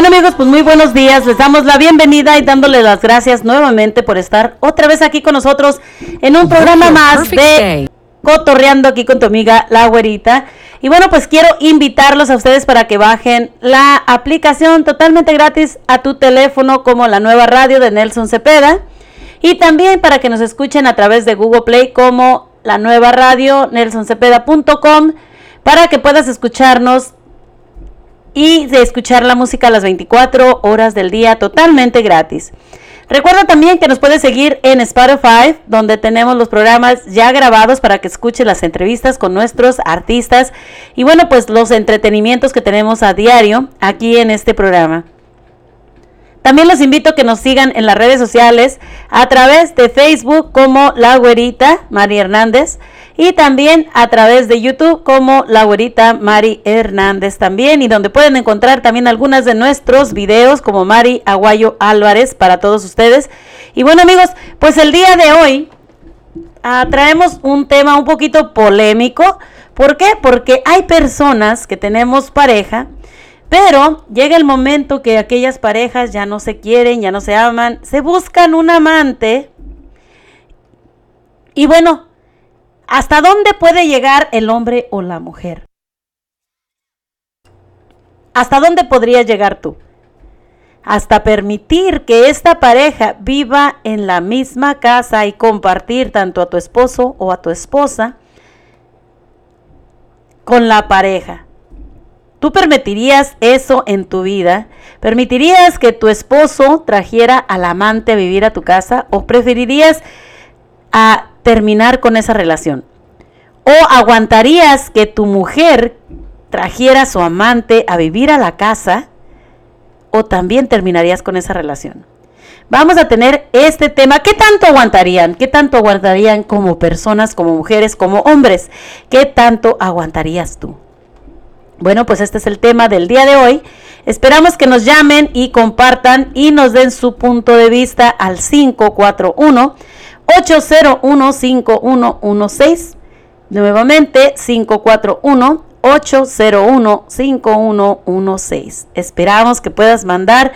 Bueno amigos, pues muy buenos días, les damos la bienvenida y dándole las gracias nuevamente por estar otra vez aquí con nosotros en un programa más de Cotorreando aquí con tu amiga La Güerita. Y bueno, pues quiero invitarlos a ustedes para que bajen la aplicación totalmente gratis a tu teléfono como la nueva radio de Nelson Cepeda. Y también para que nos escuchen a través de Google Play como la nueva radio nelsoncepeda.com para que puedas escucharnos y de escuchar la música a las 24 horas del día totalmente gratis. Recuerda también que nos puedes seguir en Spotify, donde tenemos los programas ya grabados para que escuches las entrevistas con nuestros artistas y bueno, pues los entretenimientos que tenemos a diario aquí en este programa. También los invito a que nos sigan en las redes sociales a través de Facebook como La Güerita Mari Hernández y también a través de YouTube como La Güerita Mari Hernández también y donde pueden encontrar también algunas de nuestros videos como Mari Aguayo Álvarez para todos ustedes. Y bueno amigos, pues el día de hoy ah, traemos un tema un poquito polémico. ¿Por qué? Porque hay personas que tenemos pareja pero llega el momento que aquellas parejas ya no se quieren, ya no se aman, se buscan un amante. Y bueno, ¿hasta dónde puede llegar el hombre o la mujer? ¿Hasta dónde podrías llegar tú? Hasta permitir que esta pareja viva en la misma casa y compartir tanto a tu esposo o a tu esposa con la pareja. ¿Tú permitirías eso en tu vida? ¿Permitirías que tu esposo trajera al amante a vivir a tu casa o preferirías a terminar con esa relación? ¿O aguantarías que tu mujer trajera a su amante a vivir a la casa o también terminarías con esa relación? Vamos a tener este tema. ¿Qué tanto aguantarían? ¿Qué tanto aguantarían como personas, como mujeres, como hombres? ¿Qué tanto aguantarías tú? Bueno, pues este es el tema del día de hoy. Esperamos que nos llamen y compartan y nos den su punto de vista al 541 801 5116. Nuevamente 541 801-5116. Esperamos que puedas mandar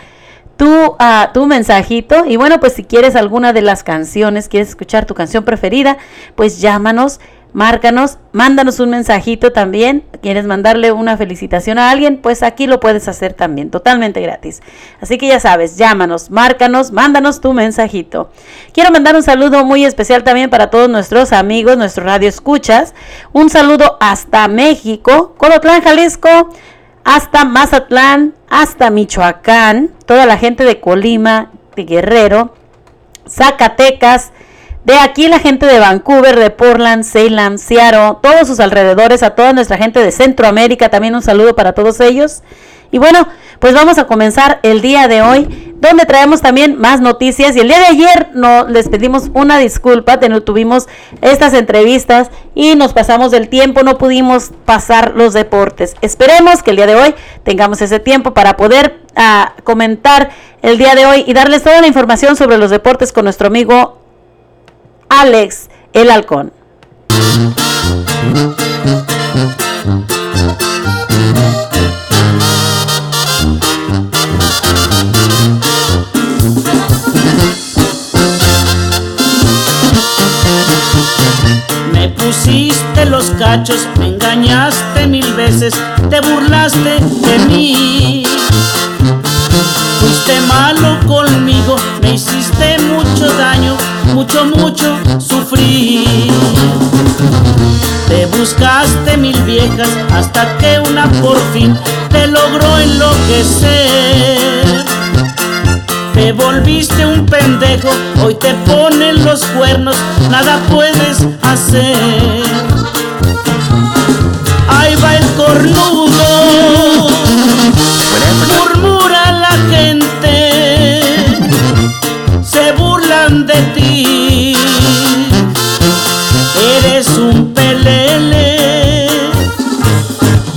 tu, ah, tu mensajito. Y bueno, pues si quieres alguna de las canciones, quieres escuchar tu canción preferida, pues llámanos márcanos, mándanos un mensajito también. ¿Quieres mandarle una felicitación a alguien? Pues aquí lo puedes hacer también, totalmente gratis. Así que ya sabes, llámanos, márcanos, mándanos tu mensajito. Quiero mandar un saludo muy especial también para todos nuestros amigos, nuestro radio escuchas. Un saludo hasta México, Colotlán, Jalisco, hasta Mazatlán, hasta Michoacán, toda la gente de Colima, de Guerrero, Zacatecas, de aquí la gente de Vancouver, de Portland, Salem, Seattle, todos sus alrededores, a toda nuestra gente de Centroamérica, también un saludo para todos ellos. Y bueno, pues vamos a comenzar el día de hoy, donde traemos también más noticias. Y el día de ayer no, les pedimos una disculpa, tuvimos estas entrevistas y nos pasamos del tiempo, no pudimos pasar los deportes. Esperemos que el día de hoy tengamos ese tiempo para poder ah, comentar el día de hoy y darles toda la información sobre los deportes con nuestro amigo Alex el Halcón. Me pusiste los cachos, me engañaste mil veces, te burlaste de mí. Fuiste malo conmigo, me hiciste mucho daño mucho, mucho sufrí. Te buscaste mil viejas hasta que una por fin te logró enloquecer. Te volviste un pendejo, hoy te ponen los cuernos, nada puedes hacer. Ahí va el cornudo, se burlan de ti Eres un pelele,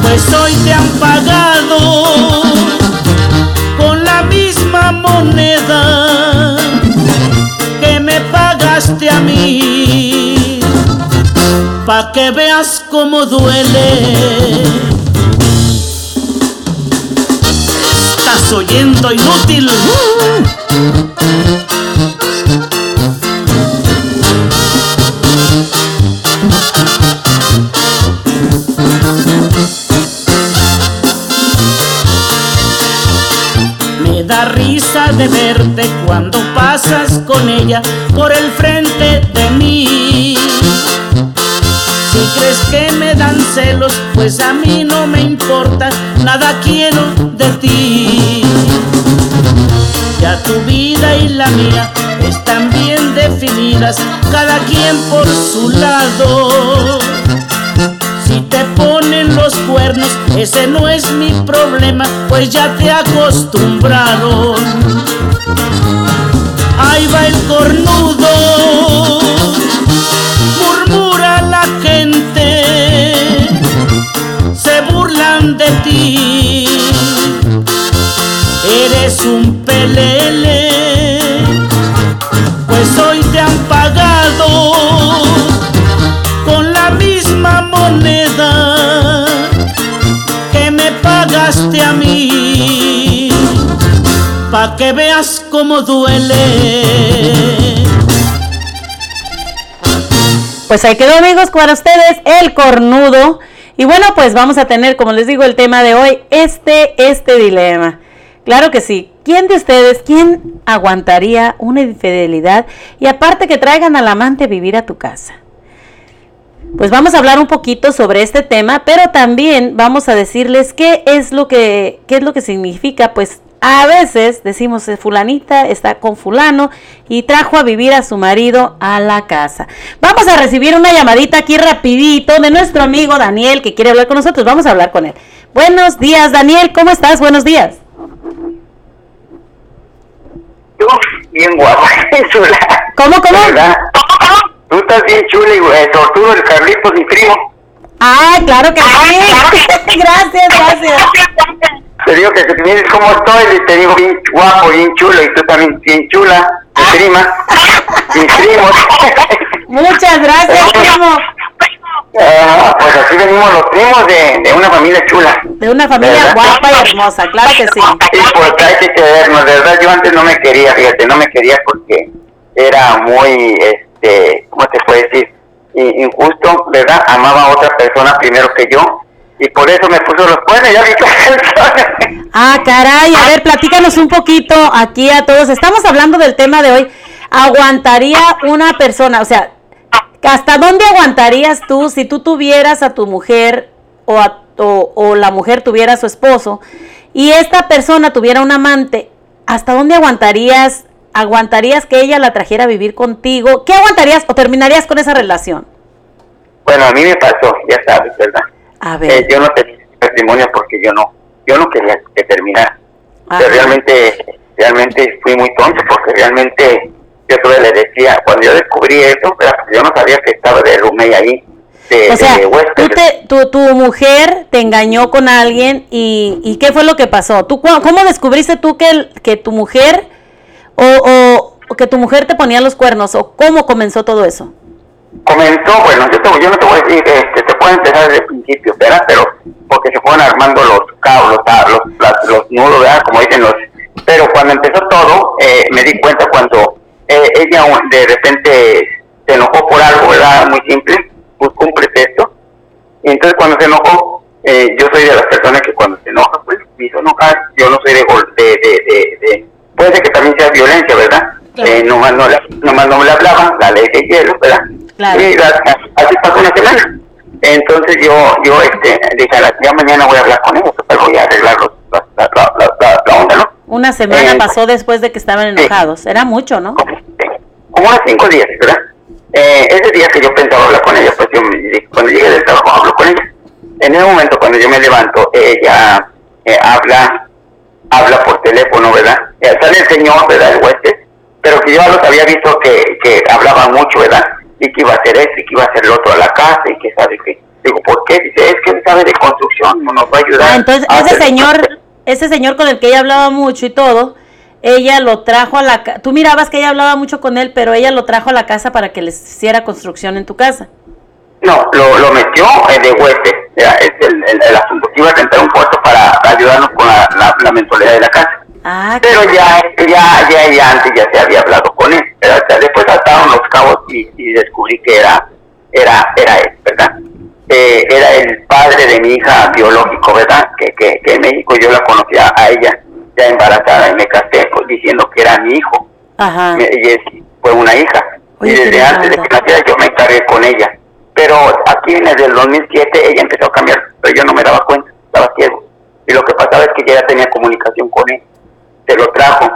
pues hoy te han pagado con la misma moneda que me pagaste a mí, pa' que veas cómo duele. Estás oyendo inútil. de verte cuando pasas con ella por el frente de mí. Si crees que me dan celos, pues a mí no me importa, nada quiero de ti. Ya tu vida y la mía están bien definidas, cada quien por su lado. Si te ponen los cuernos, ese no es mi problema, pues ya te acostumbraron. Ahí va el cornudo, de ti. Eres un pelele, pues hoy te han pagado con la misma moneda que me pagaste a mí, pa' que veas cómo duele. Pues ahí quedó amigos para ustedes el cornudo. Y bueno, pues vamos a tener, como les digo, el tema de hoy, este, este dilema. Claro que sí. ¿Quién de ustedes, quién aguantaría una infidelidad y aparte que traigan al amante a vivir a tu casa? Pues vamos a hablar un poquito sobre este tema, pero también vamos a decirles qué es lo que, qué es lo que significa, pues a veces decimos eh, fulanita está con fulano y trajo a vivir a su marido a la casa. Vamos a recibir una llamadita aquí rapidito de nuestro amigo Daniel que quiere hablar con nosotros. Vamos a hablar con él. Buenos días, Daniel, ¿cómo estás? Buenos días. bien guapa, ¿Cómo, cómo? Tú estás bien chula y güey, tortudo el Carlitos, mi primo. Ah, claro que sí. gracias, gracias. Te digo que si vienes como estoy, te digo bien guapo, bien chulo, y tú también bien chula, mi prima, mis primos. Muchas gracias, primo. Ah, pues así venimos los primos de, de una familia chula. De una familia guapa y hermosa, claro que sí. Sí, pues hay que querernos, de verdad yo antes no me quería, fíjate, no me quería porque era muy, este, ¿cómo te puede decir? Injusto, ¿verdad? Amaba a otra persona primero que yo y por eso me puso los cuernos, ya vi Ah, caray, a ver, platícanos un poquito aquí a todos. Estamos hablando del tema de hoy. ¿Aguantaría una persona, o sea, hasta dónde aguantarías tú si tú tuvieras a tu mujer o, a, o, la mujer tuviera a su esposo y esta persona tuviera un amante? ¿Hasta dónde aguantarías? ¿Aguantarías que ella la trajera a vivir contigo? ¿Qué aguantarías o terminarías con esa relación? Bueno, a mí me pasó, ya sabes, ¿verdad? A ver. Eh, yo no tenía testimonio porque yo no, yo no quería que terminara. Pero realmente, realmente fui muy tonto porque realmente yo todavía le decía, cuando yo descubrí eso, yo no sabía que estaba de Rumey ahí. De, o sea, tú tu, mujer te engañó con alguien y, y, ¿qué fue lo que pasó? ¿Tú, ¿Cómo descubriste tú que, que tu mujer o, o, que tu mujer te ponía los cuernos o cómo comenzó todo eso? Comenzó, bueno, yo, yo no te voy a decir, este, te puedo empezar desde el principio, ¿verdad? Pero porque se fueron armando los cabos, los, los, nudos, ¿verdad? Como dicen los... Pero cuando empezó todo, eh, me di cuenta cuando eh, ella de repente se enojó por algo, ¿verdad? Muy simple, buscó un pretexto. Y entonces cuando se enojó, eh, yo soy de las personas que cuando se enoja, pues me hizo enojar. Yo no soy de, de, de, de, puede ser que también sea violencia, ¿verdad? Eh, nomás, no, nomás no me la hablaba, la ley de hielo, ¿verdad? Claro. Y así pasó una semana. Entonces yo, yo este, dije, ya mañana voy a hablar con ellos, pues voy a arreglar la, la, la, onda, ¿no? Una semana eh, pasó después de que estaban enojados. Era mucho, ¿no? Como, unos cinco días, ¿verdad? Eh, ese día que yo pensaba hablar con ella, pues yo cuando llegué del trabajo hablo con ella. En ese momento, cuando yo me levanto, ella eh, habla habla por teléfono, ¿verdad? Eh, sale el señor, ¿verdad? El huésped, pero que yo los había visto que, que hablaba mucho, ¿verdad? Y que iba a hacer esto y que iba a hacer lo otro a la casa y que sabe que... Digo, ¿por qué? Dice, es que él sabe de construcción, no nos va a ayudar. Ah, entonces ese señor ese señor con el que ella hablaba mucho y todo, ella lo trajo a la casa. Tú mirabas que ella hablaba mucho con él, pero ella lo trajo a la casa para que les hiciera construcción en tu casa. No, lo, lo metió de huésped. Es el, el, asunto que iba a rentar un puesto para ayudarnos con la, la, mensualidad de la casa. Ah, pero ya, ya, ya, ya antes ya se había hablado con él. Pero después saltaron los cabos y, y descubrí que era, era, era él, ¿verdad? Eh, era el padre de mi hija biológico, ¿verdad? Que, que, que, en México yo la conocía a ella ya embarazada y me casé pues, diciendo que era mi hijo. Ajá. y fue una hija. y desde antes de que naciera yo me encargué con ella. Pero aquí en el 2007 ella empezó a cambiar, pero yo no me daba cuenta, estaba ciego. Y lo que pasaba es que ya tenía comunicación con él. Se lo trajo.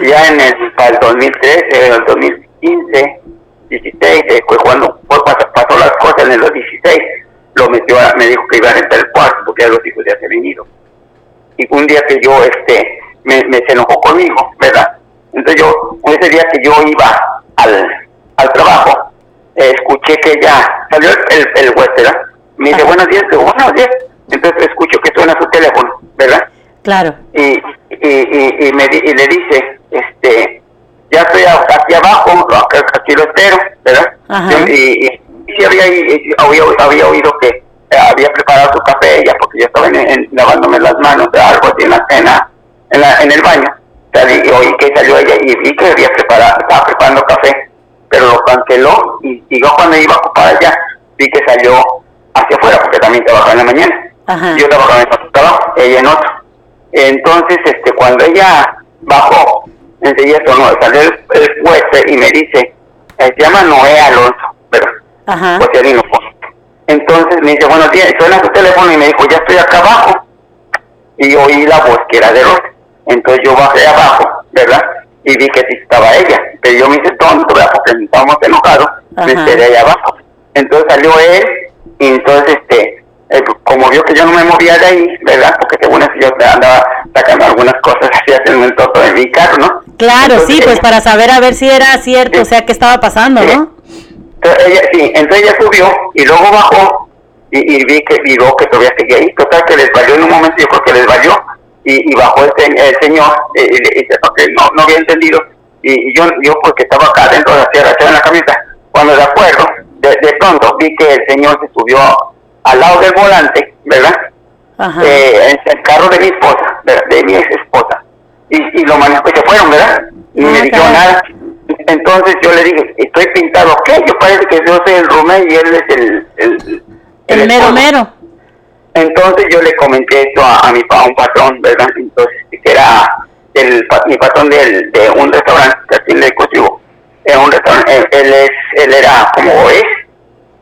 Ya en el, para el 2013, el 2015, 16, fue cuando fue, pasó, las cosas en el 2016 lo metió me dijo que iba a rentar el cuarto porque ya los hijos ya se habían ido. Y un día que yo, este, me, me se enojó conmigo, ¿verdad? Entonces yo, ese día que yo iba al, al trabajo, escuché que ya salió el, el ¿verdad? Me dice, buenos días, buenos días. Entonces escucho que suena su teléfono, ¿verdad? Claro. Y, y, y, y me, y le dice, este, ya estoy aquí abajo, aquí lo espero, ¿verdad? y, sí había, había, había oído que había preparado su café ella porque yo estaba en, lavándome las manos de algo así en la cena, en, la, en el baño. Salí, y oí que salió ella y vi que había preparado, estaba preparando café, pero lo canceló y, y yo cuando iba para allá vi que salió hacia afuera porque también trabajaba en la mañana. Yo trabajaba en otro trabajo, ella en otro. Entonces, este, cuando ella bajó, enseguida sonó, salió el, el y me dice, eh, se llama Noé Alonso, pero Ajá. Entonces me dice, buenos días, suena su teléfono y me dijo, ya estoy acá abajo. Y oí la voz que era de Rosa. Entonces yo bajé abajo, ¿verdad? Y vi que sí estaba ella. Pero yo me hice tonto, ¿verdad? Porque estábamos enojados, me quedé allá abajo. Entonces salió él y entonces, este, eh, como vio que yo no me movía de ahí, ¿verdad? Porque según eso yo andaba sacando algunas cosas así haciendo el toto de mi carro, ¿no? Claro, sí, pues para saber a ver si era cierto, o sea, qué estaba pasando, ¿no? Entonces ella, sí, entonces ella subió y luego bajó y, y vi que vio que todavía seguía ahí. Total que les valió en un momento, yo creo que les valió y, y bajó el, el señor y, y, no, no había entendido y, yo yo porque estaba acá dentro de la tierra, estaba en la camisa, cuando de acuerdo, de, de, pronto vi que el señor se subió al lado del volante, ¿verdad? Eh, en el carro de mi esposa, de, mi ex esposa. Y, y lo manejó y se fueron, ¿verdad? Y me dijo nada. Entonces yo le dije, estoy pintado, ¿qué? Yo parece que yo soy el Rumé y él es el... El, el, mero mero. Entonces yo le comenté esto a, mi, a un patrón, ¿verdad? Entonces, que era el, mi patrón de, de un restaurante, aquí le consigo. En un restaurante, él, es, él era como es,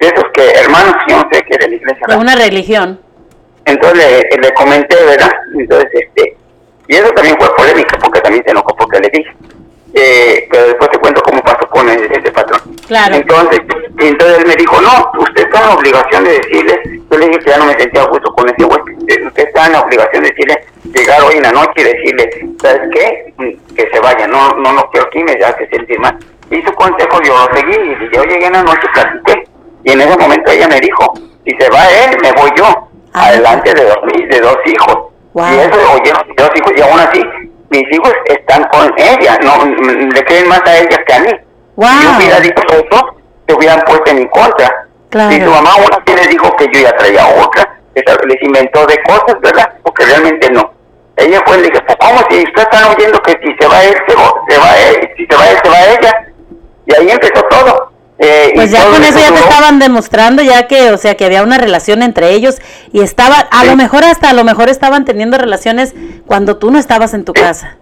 de esos que hermanos, yo no sé qué de la iglesia. De una religión. Entonces le, le comenté, ¿verdad? Entonces, este, y eso también fue polémica, porque también se enojó porque le dije. Eh, pero después te cuento cómo pasó con ese, patrón. Claro. Entonces, entonces él me dijo, no, usted está en la obligación de decirle, yo le dije que ya no me sentía justo con ese güey, usted está en la obligación de decirle, llegar hoy en la noche y decirle, ¿sabes qué? Que se vaya, no no, no quiero que me hace sentir mal. Y su consejo yo lo seguí, y yo llegué en la noche, platiqué, y en ese momento ella me dijo, si se va él, me voy yo, ah. adelante de dos, de dos hijos. Y eso oyeron dos hijos, y aún así, mis hijos están con ella, no le creen más a ella que a mí. Si yo hubiera dicho eso, se hubieran puesto en mi contra. Y su mamá una le dijo que yo ya traía otra, les inventó de cosas, ¿verdad? Porque realmente no. Ella fue y le dije, pues ¿cómo si ustedes están oyendo que si se va él, se va, se va él, si se va él, se va ella? Y ahí empezó todo. Eh, pues ya con eso ya te estaban demostrando ya que, o sea, que había una relación entre ellos y estaba, a lo mejor hasta a lo mejor estaban teniendo relaciones cuando tú no estabas en tu casa.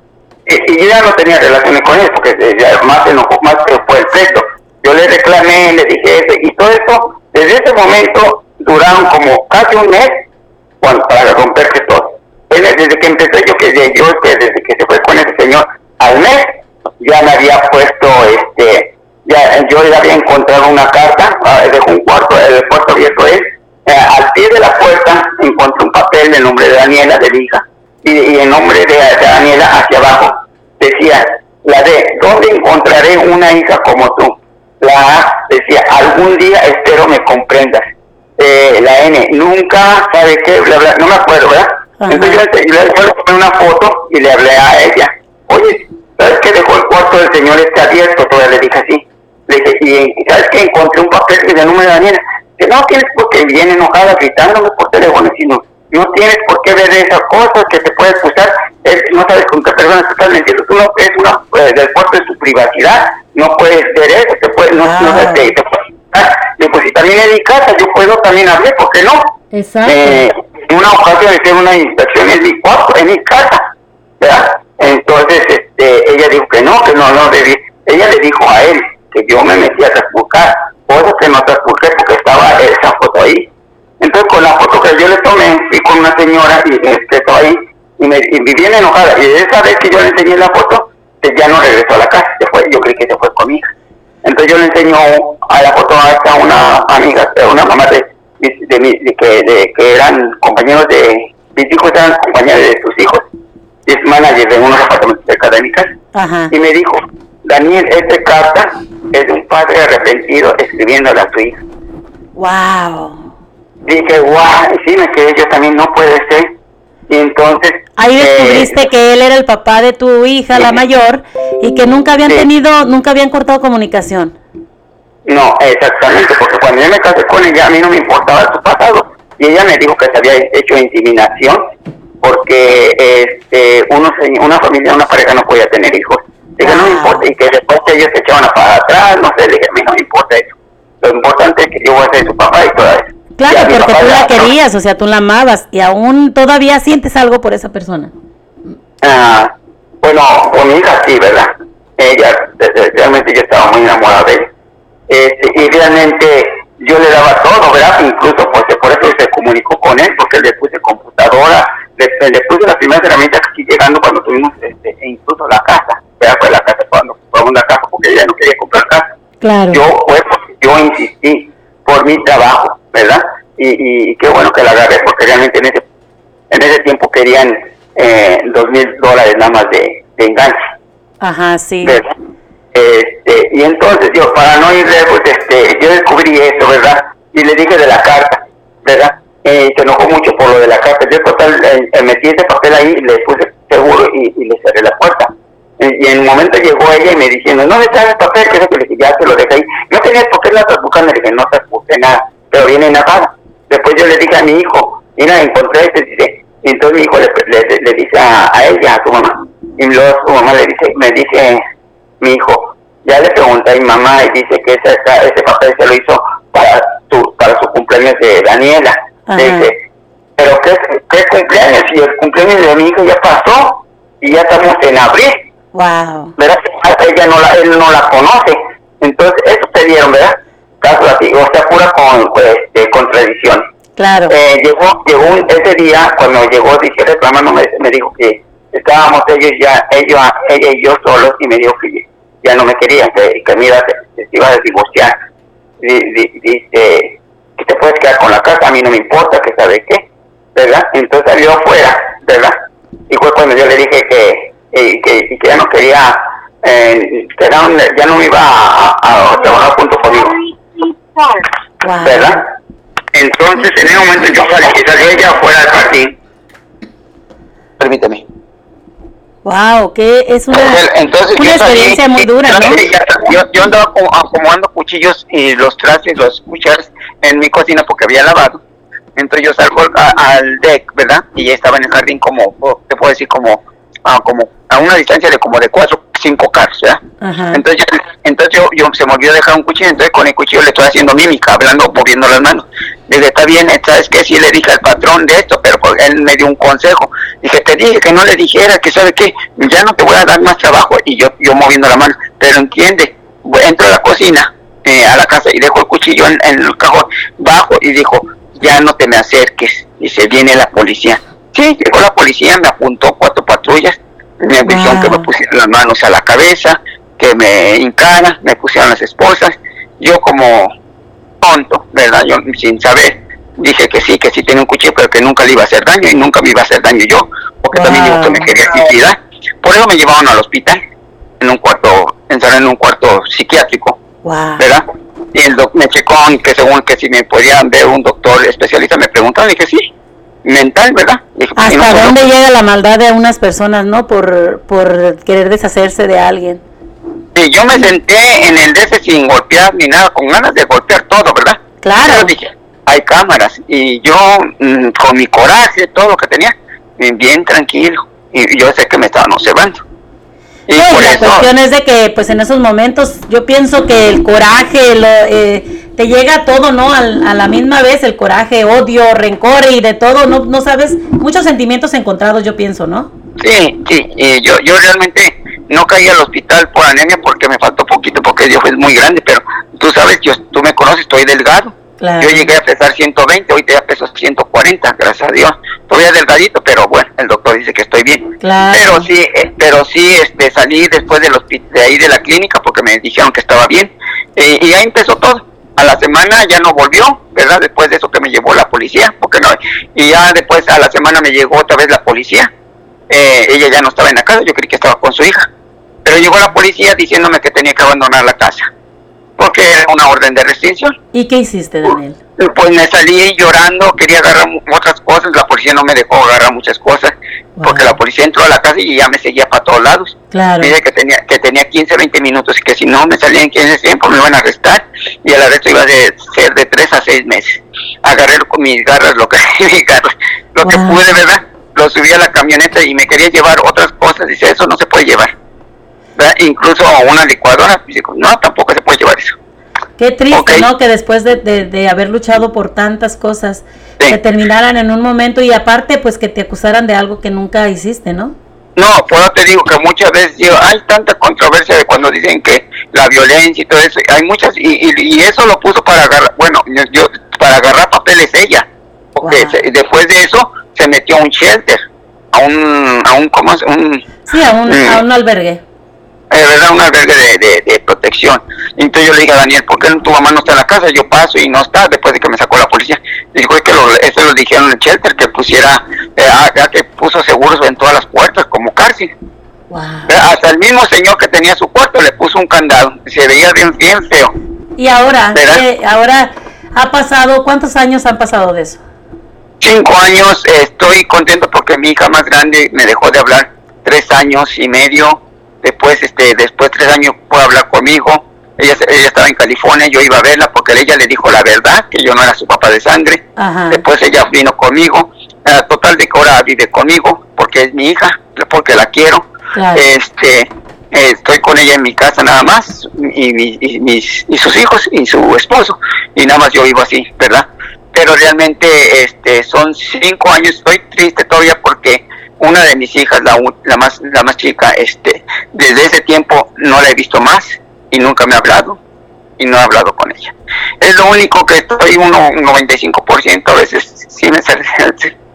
Y, yo ya no tenía relaciones con él porque eh, ya más enojó, más fue el pleito. Yo le reclamé, le dije eso y todo eso, desde ese momento duraron como casi un mes para romperse todo. Desde que empecé yo, que yo desde que se fue con ese señor, al mes ya me había puesto este ya yo había encontrado una carta, ah, dejó un cuarto, el cuarto abierto es, eh, al pie de la puerta encontré un papel del nombre de Daniela, de hija, y, y el nombre de, Daniela hacia abajo decía, la D, ¿dónde encontraré una hija como tú? La A decía, algún día espero me comprendas. Eh, la N, nunca, ¿sabe qué? no me acuerdo, ¿verdad? Entonces yo le, poner una foto y le hablé a ella. Oye, ¿sabes qué? Dejó el cuarto del señor este abierto, todavía le dije así. Le dije, y ¿sabes que Encontré un papel que de número de Daniela. Que no tienes por qué viene enojada gritándome por teléfono, sino no tienes por qué ver esas cosas que te puede acusar. no sabes con qué persona estás metiendo. Tú no es una eh, del puerto de su privacidad. No puedes ver eso. Te puedes, no, no ah. te, te puedes, pues si también en mi casa yo puedo también hablar, ¿por qué no? Exacto. Eh, una ocasión de hacer una inspección en mi cuarto, en mi casa, ¿verdad? Entonces, este, ella dijo que no, que no, no, ella le dijo a él, que yo me metí a traspucar, eso que no traspuqué porque estaba esa foto ahí. Entonces con la foto que yo le tomé, fui con una señora y este, estaba ahí y me y viví enojada. Y esa vez que yo le enseñé la foto, que ya no regresó a la casa, se fue, yo creí que se fue conmigo. Entonces yo le enseño a la foto a una amiga, una mamá de, de, que, de, que eran compañeros de, mis hijos eran compañeros de sus hijos, y es manager de unos apartamentos cerca de mi casa. Y me dijo, Daniel, esta carta es un padre arrepentido escribiéndola a su hija. ¡Wow! Dije, wow, sí me quedé, yo también no puede ser. Y entonces... Ahí descubriste eh, que él era el papá de tu hija, la mayor, y que nunca habían tenido, nunca habían cortado comunicación. No, exactamente, porque cuando yo me casé con ella, a mí no me importaba su pasado. Y ella me dijo que se había hecho inseminación porque este, uno, una familia, una pareja no podía tener hijos. Dije, no me importa, y que después ellos se echaban para atrás, no sé, dije, a mí no me importa eso. Lo importante es que yo voy a ser su papá y todo eso. Claro, porque tú la querías, o sea, tú la amabas y aún todavía sientes algo por esa persona. Ah, bueno, con mi hija sí, ¿verdad? Ella, realmente yo estaba muy enamorada de ella. Este, y realmente yo le daba todo, ¿verdad? Incluso porque por eso se comunicó con él, porque le puse computadora, le, le puse las primeras herramientas aquí llegando cuando tuvimos este, e incluso la casa ya fue la casa cuando compramos la casa porque ella no quería comprar casa. Claro. Yo, pues, yo insistí por mi trabajo, ¿verdad? Y, y, qué bueno que la agarré porque realmente en ese, en ese tiempo querían eh, dos mil dólares nada más de, de enganche. Ajá, sí. Este, y entonces yo, para no ir lejos, este, yo descubrí eso, ¿verdad? Y le dije de la carta, ¿verdad? Eh, se enojó mucho por lo de la carta. Yo total eh, metí ese papel ahí, le puse seguro y, y le cerré la puerta. Y en un momento llegó ella y me diciendo, no me traes el papel, que le dije, ya se lo dejé ahí. No tenías por qué la buscando, le dije, no te puse nada, pero viene nada. Después yo le dije a mi hijo, mira, encontré este, y entonces mi hijo le, le, dice a, ella, a su mamá, y luego su mamá le dice, me dice mi hijo, ya le pregunté a mi mamá y dice que ese, ese papel se lo hizo para su, para su cumpleaños de Daniela. Dice, pero ¿qué, ¿qué cumpleaños? Si el cumpleaños de mi hijo ya pasó y ya estamos en abril. Wow. ¿Verdad? Ella no la, él no la conoce. Entonces, eso te dieron, ¿verdad? Así, o sea, pura con, pues, este, contradicción. Claro. Eh, llegó, llegó ese día, cuando llegó, dije, reclamando, me, me dijo que estábamos ellos ya, ellos, ella y yo solos, y me dijo que ya no me quería, que, que me iba, se iba a divorciar. Dice, que te puedes quedar con la casa, a mí no me importa, que sabe qué, ¿verdad? Entonces salió afuera, ¿verdad? Y fue cuando yo le dije que, eh, que, que ya no quería, eh, que ya no iba a, trabajar junto conmigo. ¿Verdad? Entonces en ese momento yo salí, salió ella afuera del jardín. Permíteme. Wow, que es una, una experiencia muy dura, ¿no? Yo, yo andaba acomodando cuchillos y los trastes, los cucharas en mi cocina porque había lavado. Entonces yo salgo al deck, ¿verdad? Y ya estaba en el jardín como, te puedo decir, como, ah, como a una distancia de como de cuatro, cinco carros, ¿verdad? Entonces, yo, entonces yo, yo, se me olvidó dejar un cuchillo, entonces con el cuchillo le estoy haciendo mímica, hablando, moviendo las manos. Dije, está bien, ¿sabes qué? Sí le dije al patrón de esto, pero pues, él me dio un consejo. Dije, te dije que no le dijera, que sabe qué, ya no te voy a dar más trabajo. Y yo, yo moviendo la mano, pero entiende, entro a la cocina, eh, a la casa y dejo el cuchillo en, el cajón, bajo y dijo, ya no te me acerques. Y se viene la policía. Sí, llegó la policía, me apuntó cuatro patrullas, me dijeron que me pusieran las manos a la cabeza, que me hincara, me pusieron las esposas. Yo como tonto, ¿verdad? Yo sin saber, dije que sí, que sí tenía un cuchillo, pero que nunca le iba a hacer daño y nunca me iba a hacer daño yo, porque también dijo que me quería suicidar. Por eso me llevaron al hospital, en un cuarto, en un cuarto psiquiátrico, ¿verdad? Y el doc me checó que según que si me podían ver un doctor especialista, me preguntaron, dije sí, mental, ¿verdad? Pues, ¿Hasta dónde llega la maldad de unas personas, no? Por, por querer deshacerse de alguien. Sí, yo me senté en el DC sin golpear ni nada, con ganas de golpear todo, ¿verdad? Claro. dije, hay cámaras. Y yo, mm, con mi coraje, todo lo que tenía, bien tranquilo. Y yo sé que me estaban observando. Y la cuestión es de que, pues en esos momentos, yo pienso que el coraje, lo, eh, te llega todo, ¿no? a la misma vez, el coraje, odio, rencor y de todo, ¿no? No sabes, muchos sentimientos encontrados, yo pienso, ¿no? Sí, sí, y yo, yo realmente no caí al hospital por anemia porque me faltó poquito, porque Dios es muy grande, pero tú sabes, yo, tú me conoces, estoy delgado. Yo llegué a pesar 120, hoy ya peso 140, gracias a Dios. Todavía delgadito, pero bueno, el doctor dice que estoy bien. Pero sí, eh, pero sí este, salí después del de ahí de la clínica porque me dijeron que estaba bien. Eh, y ahí empezó todo. A la semana ya no volvió, ¿verdad? Después de eso que me llevó la policía, porque no. Y ya después a la semana me llegó otra vez la policía. Eh, ella ya no estaba en la casa, yo creí que estaba con su hija. Pero llegó la policía diciéndome que tenía que abandonar la casa porque era una orden de restricción. ¿Y qué hiciste, Daniel? Pues me salí llorando, quería agarrar otras cosas, la policía no me dejó agarrar muchas cosas, porque la policía entró a la casa y ya me seguía para todos lados. Claro. Me que tenía, que tenía 15, 20 minutos y que si no me salía en 15 tiempo me iban a arrestar y el arresto iba a ser de 3 a 6 meses. Agarré con mis garras lo que, lo que pude, ¿verdad? Lo subí a la camioneta y me quería llevar otras cosas, dice, eso no se puede llevar incluso una licuadora, no, tampoco se puede llevar eso. Qué triste, ¿no? Que después de, de, haber luchado por tantas cosas, se terminaran en un momento y aparte, pues que te acusaran de algo que nunca hiciste, ¿no? No, por eso te digo que muchas veces digo, hay tanta controversia de cuando dicen que la violencia y todo eso, hay muchas, y, y, eso lo puso para agarrar, bueno, yo, para agarrar papeles ella, porque después de eso se metió a un shelter, a un, a un, ¿cómo es? Un, sí, a un, a un albergue eh, ¿verdad? Un albergue de, de, protección. entonces yo le dije a Daniel, ¿por qué tu mamá no está en la casa? Yo paso y no está después de que me sacó la policía. Dijo que eso lo dijeron en el shelter, que pusiera, eh, ya que puso seguros en todas las puertas como cárcel. Hasta el mismo señor que tenía su cuarto le puso un candado. Se veía bien, bien feo. Y ahora, ahora ha pasado, ¿cuántos años han pasado de eso? Cinco años, estoy contento porque mi hija más grande me dejó de hablar tres años y medio después, este, después de tres años fue a hablar conmigo, ella, ella estaba en California, yo iba a verla porque ella le dijo la verdad, que yo no era su papá de sangre. Después ella vino conmigo, total de que ahora vive conmigo, porque es mi hija, porque la quiero. Este, eh, estoy con ella en mi casa nada más, y, y, mis, y sus hijos, y su esposo, y nada más yo vivo así, ¿verdad? Pero realmente este, son cinco años, estoy triste todavía porque una de mis hijas, la, la, más, la más chica, este, desde ese tiempo no la he visto más y nunca me ha hablado y no he hablado con ella. Es lo único que estoy un 95%, a veces sí me sale.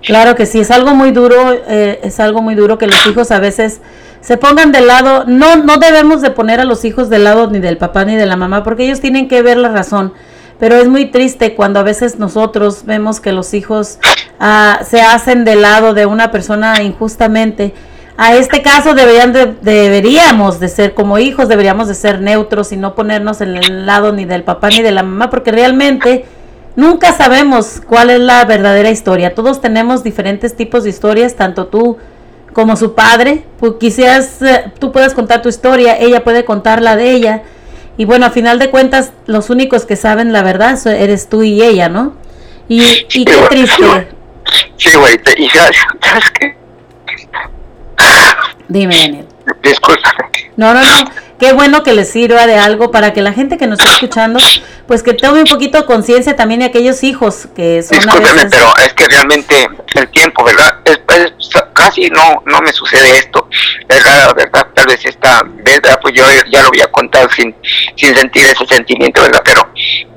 Claro que sí, es algo muy duro, eh, es algo muy duro que los hijos a veces se pongan del lado, no, no debemos de poner a los hijos del lado ni del papá ni de la mamá, porque ellos tienen que ver la razón. Pero es muy triste cuando a veces nosotros vemos que los hijos ah, se hacen del lado de una persona injustamente a este caso deberían deberíamos de ser como hijos, deberíamos de ser neutros y no ponernos en el lado ni del papá ni de la mamá, porque realmente nunca sabemos cuál es la verdadera historia. Todos tenemos diferentes tipos de historias, tanto tú como su padre. Pues quizás eh, tú puedas contar tu historia, ella puede contar la de ella. Y bueno, a final de cuentas, los únicos que saben la verdad eres tú y ella, ¿no? Y, y qué triste. Sí, güey, y sabes qué? Dime, Daniel. Discúlpame. No, no, no. Qué bueno que les sirva de algo para que la gente que nos está escuchando, pues que tome un poquito de conciencia también de aquellos hijos que son Discúlpeme, pero es que realmente el tiempo, ¿verdad? Es, casi no no me sucede esto. Es raro, ¿verdad? Tal vez esta ¿verdad? Pues yo ya lo había contado sin, sin sentir ese sentimiento, ¿verdad? Pero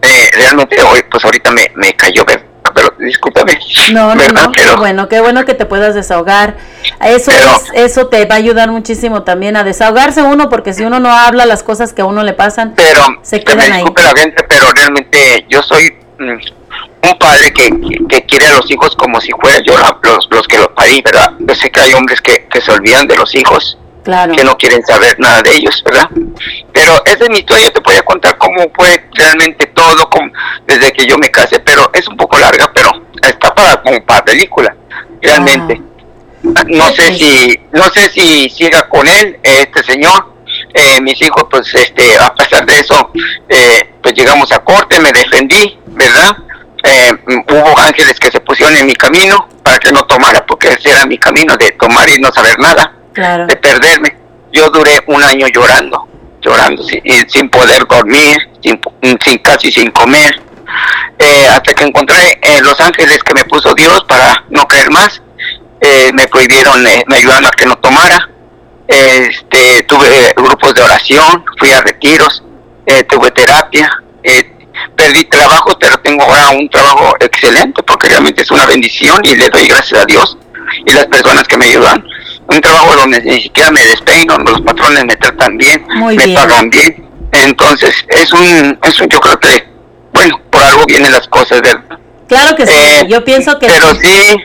eh, realmente hoy, pues ahorita me, me cayó, ¿verdad? Pero discúlpame. No, no, no, qué bueno, qué bueno que te puedas desahogar. Eso eso te va a ayudar muchísimo también a desahogarse uno, porque si uno no habla las cosas que a uno le pasan, pero, se quedan ahí. la gente, pero realmente yo soy mm, un padre que, que, quiere a los hijos como si fuera yo los, los que los parí, ¿verdad? Yo sé que hay hombres que, que se olvidan de los hijos que no quieren saber nada de ellos, ¿verdad? Pero esa es mi historia, te voy a contar cómo fue realmente todo desde que yo me casé, pero es un poco larga, pero está para como para película, realmente. Ah. No sé si no sé si siga con él este señor. Eh, mis hijos, pues, este, a pesar de eso, eh, pues llegamos a corte, me defendí, ¿verdad? Eh, hubo ángeles que se pusieron en mi camino para que no tomara, porque ese era mi camino de tomar y no saber nada de perderme. Yo duré un año llorando, llorando, sin, poder dormir, sin, casi sin comer, eh, hasta que encontré en Los Ángeles que me puso Dios para no caer más. Eh, me prohibieron, eh, me ayudaron a que no tomara. Este, tuve grupos de oración, fui a retiros, tuve terapia, perdí trabajo, pero tengo ahora un trabajo excelente porque realmente es una bendición y le doy gracias a Dios y las personas que me ayudan un trabajo donde ni siquiera me despeino, los patrones me tratan bien, me pagan bien. Entonces, es un, es un, yo creo que, bueno, por algo vienen las cosas, ¿verdad? Claro que sí, eh, yo pienso que Pero sí,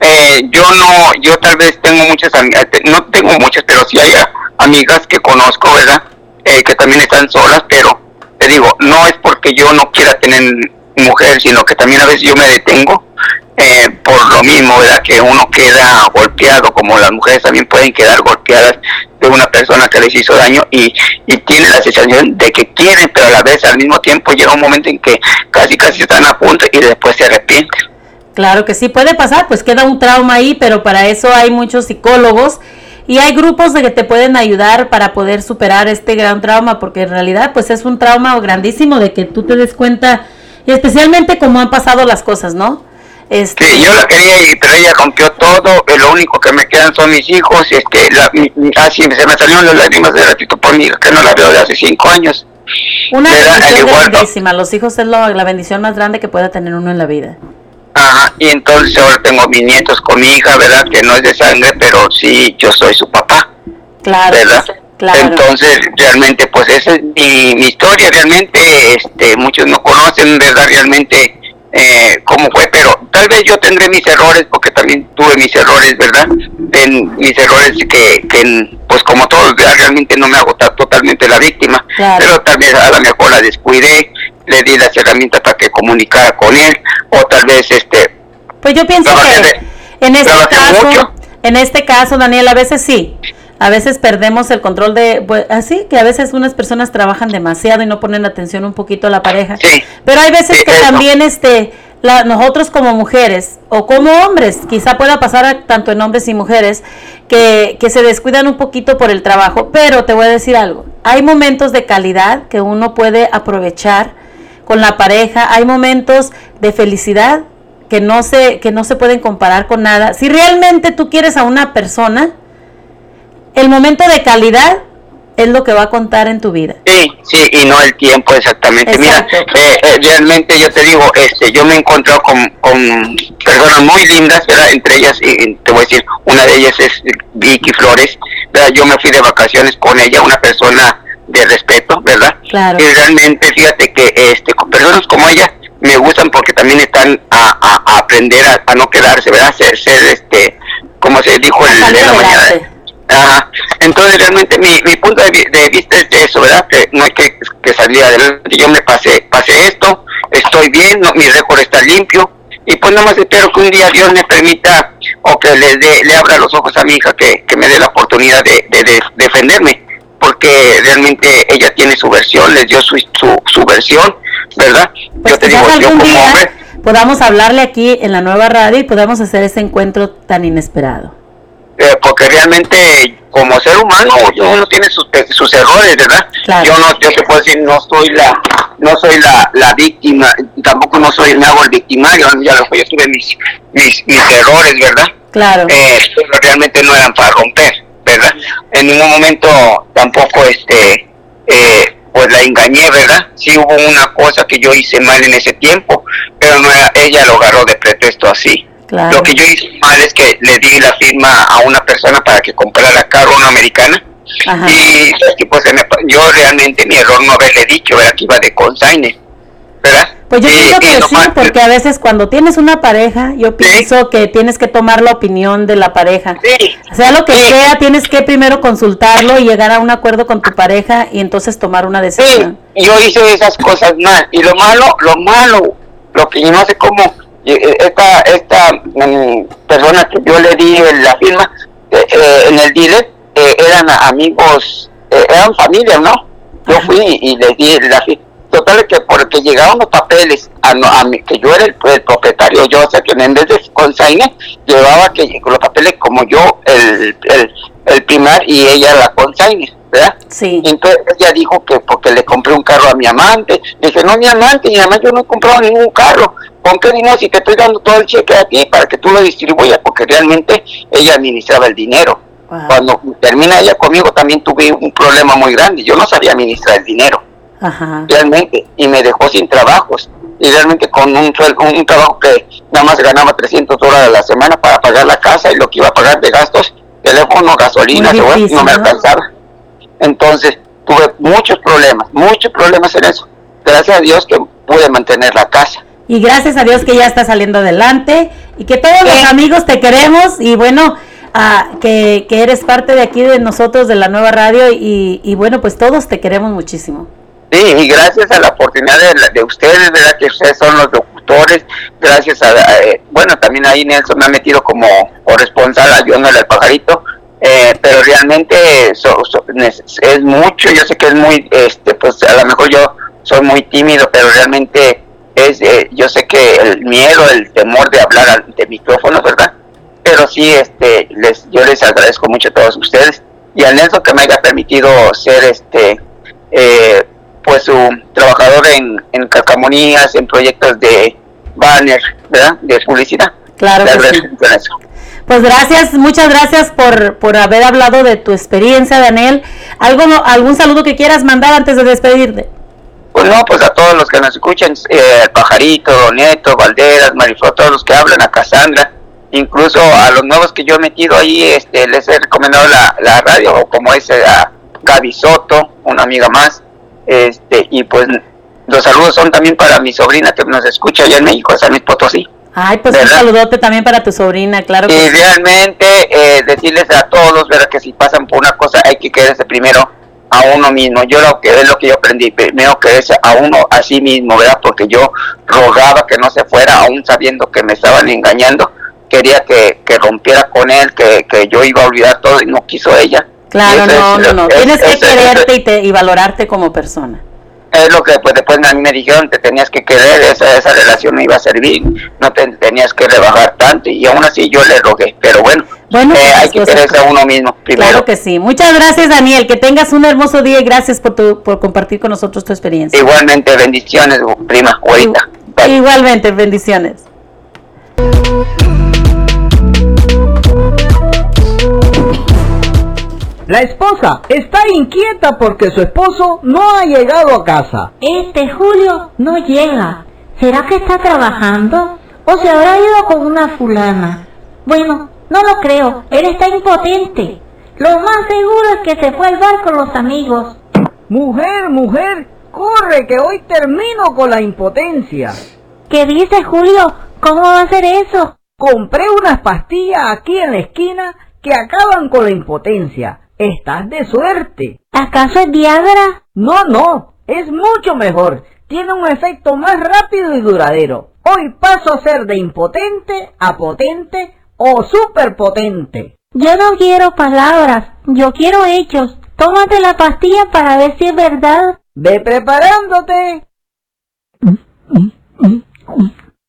eh, yo no, yo tal vez tengo muchas amigas, no tengo muchas, pero sí hay amigas que conozco, ¿verdad? Eh, que también están solas, pero te digo, no es porque yo no quiera tener mujer, sino que también a veces yo me detengo eh, por lo mismo, ¿verdad? Que uno queda golpeado, como las mujeres también pueden quedar golpeadas de una persona que les hizo daño y, y tienen la sensación de que quieren, pero a la vez al mismo tiempo llega un momento en que casi casi están a punto y después se arrepienten. Claro que sí puede pasar, pues queda un trauma ahí, pero para eso hay muchos psicólogos y hay grupos de que te pueden ayudar para poder superar este gran trauma, porque en realidad pues es un trauma grandísimo de que tú te des cuenta, y especialmente cómo han pasado las cosas, ¿no? Este... Sí, yo la quería pero ella rompió todo. Lo único que me quedan son mis hijos. Y este, la, así se me salieron las lágrimas de ratito por mí, que no la veo de hace cinco años. Una bendición grandísima. Los hijos es la bendición más grande que pueda tener uno en la vida. Ajá, y entonces ahora tengo mis nietos con mi hija, ¿verdad? Que no es de sangre, pero sí, yo soy su papá. Claro. ¿Verdad? Claro. Entonces, realmente, pues esa es mi, mi historia, realmente, este, muchos no conocen, ¿verdad? Realmente, eh, cómo fue, pero tal vez yo tendré mis errores, porque también tuve mis errores, ¿verdad? Mis errores que, que pues como todos, realmente no me hago totalmente la víctima, pero tal vez a lo mejor la descuidé, le di las herramientas para que comunicara con él, o tal vez este... Pues yo pienso que en este caso, en este caso, Daniel, a veces sí, a veces perdemos el control de, pues, así que a veces unas personas trabajan demasiado y no ponen atención un poquito a la pareja. Sí. Pero hay veces Sí, que eso. también este la- nosotros como mujeres o como hombres, quizá pueda pasar a- tanto en hombres y mujeres, que, que se descuidan un poquito por el trabajo, pero te voy a decir algo, hay momentos de calidad que uno puede aprovechar con la pareja, hay momentos de felicidad que no se, que no se pueden comparar con nada. Si realmente tú quieres a una persona, el momento de calidad es lo que va a contar en tu vida. Sí, sí, y no el tiempo exactamente. Exacto. Mira, eh, eh, realmente yo te digo, este, yo me he encontrado con, con personas muy lindas, ¿verdad? Entre ellas, y te voy a decir, una de ellas es Vicky Flores, ¿verdad? Yo me fui de vacaciones con ella, una persona de respeto, ¿verdad? Claro. Y realmente, fíjate que este, con personas como ella me gustan porque también están a, a- a aprender a, a no quedarse, ¿verdad? Ser, ser, este, como se dijo el, en la mañana. Ajá. Entonces realmente mi, mi punto de, de vista es de eso, ¿verdad? Que no hay que, que salir adelante. Yo me pasé, pasé esto, estoy bien, no, mi récord está limpio y pues nada más espero que un día Dios me permita o que le dé, le abra los ojos a mi hija que, que me dé la oportunidad de, de- de defenderme porque realmente ella tiene su versión, les dio su, su, su versión, ¿verdad? Pues yo te digo, yo como día hombre, podamos hablarle aquí en la nueva radio y podamos hacer ese encuentro tan inesperado. Eh, porque realmente como ser humano uno tiene sus, pe- sus errores, ¿verdad? Claro. Yo no, yo te puedo decir, no soy la, no soy la, la víctima, tampoco no soy, me hago el victimario, ya lo yo tuve mis, mis, mis errores, ¿verdad? Claro. Eh, pero realmente no eran para romper, ¿verdad? En ningún momento tampoco, este, eh, pues la engañé, ¿verdad? Sí hubo una cosa que yo hice mal en ese tiempo, pero no era, ella lo agarró de pretexto así. Claro. Lo que yo hice mal es que le di la firma a una persona para que comprara carro, una americana. Ajá. Y que, pues, se me pa- yo realmente mi error no haberle dicho, ¿verdad? Que iba de consigne, ¿verdad? Pues yo Y- pienso y que sí, porque a veces cuando tienes una pareja, yo pienso que tienes que tomar la opinión de la pareja. Sí, Sea lo que sí, sea, tienes que primero consultarlo y llegar a un acuerdo con tu pareja y entonces tomar una Sí, decisión. yo hice esas cosas mal. Y lo malo, lo malo, lo que yo no sé cómo, esta, esta mm, persona que yo le di la firma eh, eh, en el dealer, eh, eran amigos, eh, eran familia, ¿no? Yo fui y les di la firma. Total que porque llegaron los papeles a, a mí, que yo era el, el propietario, yo, o sea que en vez de consigne, llevaba que los papeles como yo, el, el, el primer y ella la consigne, ¿verdad? Sí. Entonces ella dijo que porque le compré un carro a mi amante. Dije, no, mi amante, mi amante, yo no he comprado ningún carro. ¿Con qué dinero si te estoy dando todo el cheque a ti para que tú lo distribuyas? Porque realmente ella administraba el dinero. Cuando termina ella conmigo también tuve un problema muy grande. Yo no sabía administrar el dinero, Ajá. realmente, y me dejó sin trabajos. Y realmente con un, un trabajo que nada más ganaba 300 dólares a la semana para pagar la casa y lo que iba a pagar de gastos, teléfono, gasolina, difícil, no me ¿no? alcanzaba. Entonces tuve muchos problemas, muchos problemas en eso. Gracias a Dios que pude mantener la casa. Y gracias a Dios que ya está saliendo adelante y que todos los amigos te queremos y bueno, ah, que, que eres parte de aquí de nosotros, de la nueva radio y, y bueno, pues todos te queremos muchísimo. Sí, y gracias a la oportunidad de, de ustedes, ¿verdad? Que ustedes son los locutores. Gracias a, a- eh, bueno, también ahí Nelson me ha metido como corresponsal ayudándole al pajarito. eh, pero realmente so- so- es, es mucho, yo sé que es muy, este, pues a lo mejor yo soy muy tímido, pero realmente es, eh, yo sé que el miedo, el temor de hablar ante micrófonos, ¿verdad? Pero sí, este, les, yo les agradezco mucho a todos ustedes y a Nelson que me haya permitido ser, este, eh, pues su trabajador en, en calcamonías, en proyectos de banner, ¿verdad? De publicidad. Claro Le que sí. agradezco con eso. Pues gracias, muchas gracias por, por haber hablado de tu experiencia, Daniel. ¿Algo, ¿Algún saludo que quieras mandar antes de despedirte? Pues no, pues a todos los que nos escuchan, eh, Pajarito, Don Neto, Valderas, Mariflor, todos los que hablan, a Cassandra, incluso a los nuevos que yo he metido ahí, este, les he recomendado la, la radio, como es eh, a Gaby Soto, una amiga más, este, y pues los saludos son también para mi sobrina que nos escucha allá en México, San Luis Potosí. Ay, pues un ¿Verdad? saludote también para tu sobrina, claro que Y sí. realmente eh, decirles a todos, ¿verdad? Que si pasan por una cosa hay que quererse primero a uno mismo. Yo lo que es lo que yo aprendí, primero quererse a uno a sí mismo, ¿verdad? Porque yo rogaba que no se fuera, aún sabiendo que me estaban engañando, quería que, rompiera con él, que, que yo iba a olvidar todo y no quiso ella. Claro, no, no, no. Tienes que quererte y, y valorarte como persona es lo que pues después a mí me dijeron te tenías que querer esa, esa relación no iba a servir no te tenías que rebajar tanto y aún así yo le rogué pero bueno, bueno eh, hay que quererse a uno mismo primero. claro que sí. Muchas gracias Daniel. Que tengas un hermoso día y gracias por tu, por compartir con nosotros tu experiencia. Igualmente bendiciones prima ahorita. Igualmente bendiciones La esposa está inquieta porque su esposo no ha llegado a casa. Este Julio no llega. ¿Será que está trabajando? ¿O se habrá ido con una fulana? Bueno, no lo creo. Él está impotente. Lo más seguro es que se fue al bar con los amigos. Mujer, mujer, corre que hoy termino con la impotencia. ¿Qué dice Julio? ¿Cómo va a ser eso? Compré unas pastillas aquí en la esquina que acaban con la impotencia. Estás de suerte. ¿Acaso es Viagra? No, no, es mucho mejor. Tiene un efecto más rápido y duradero. Hoy paso a ser de impotente a potente o superpotente. Yo no quiero palabras, yo quiero hechos. Tómate la pastilla para ver si es verdad. Ve preparándote.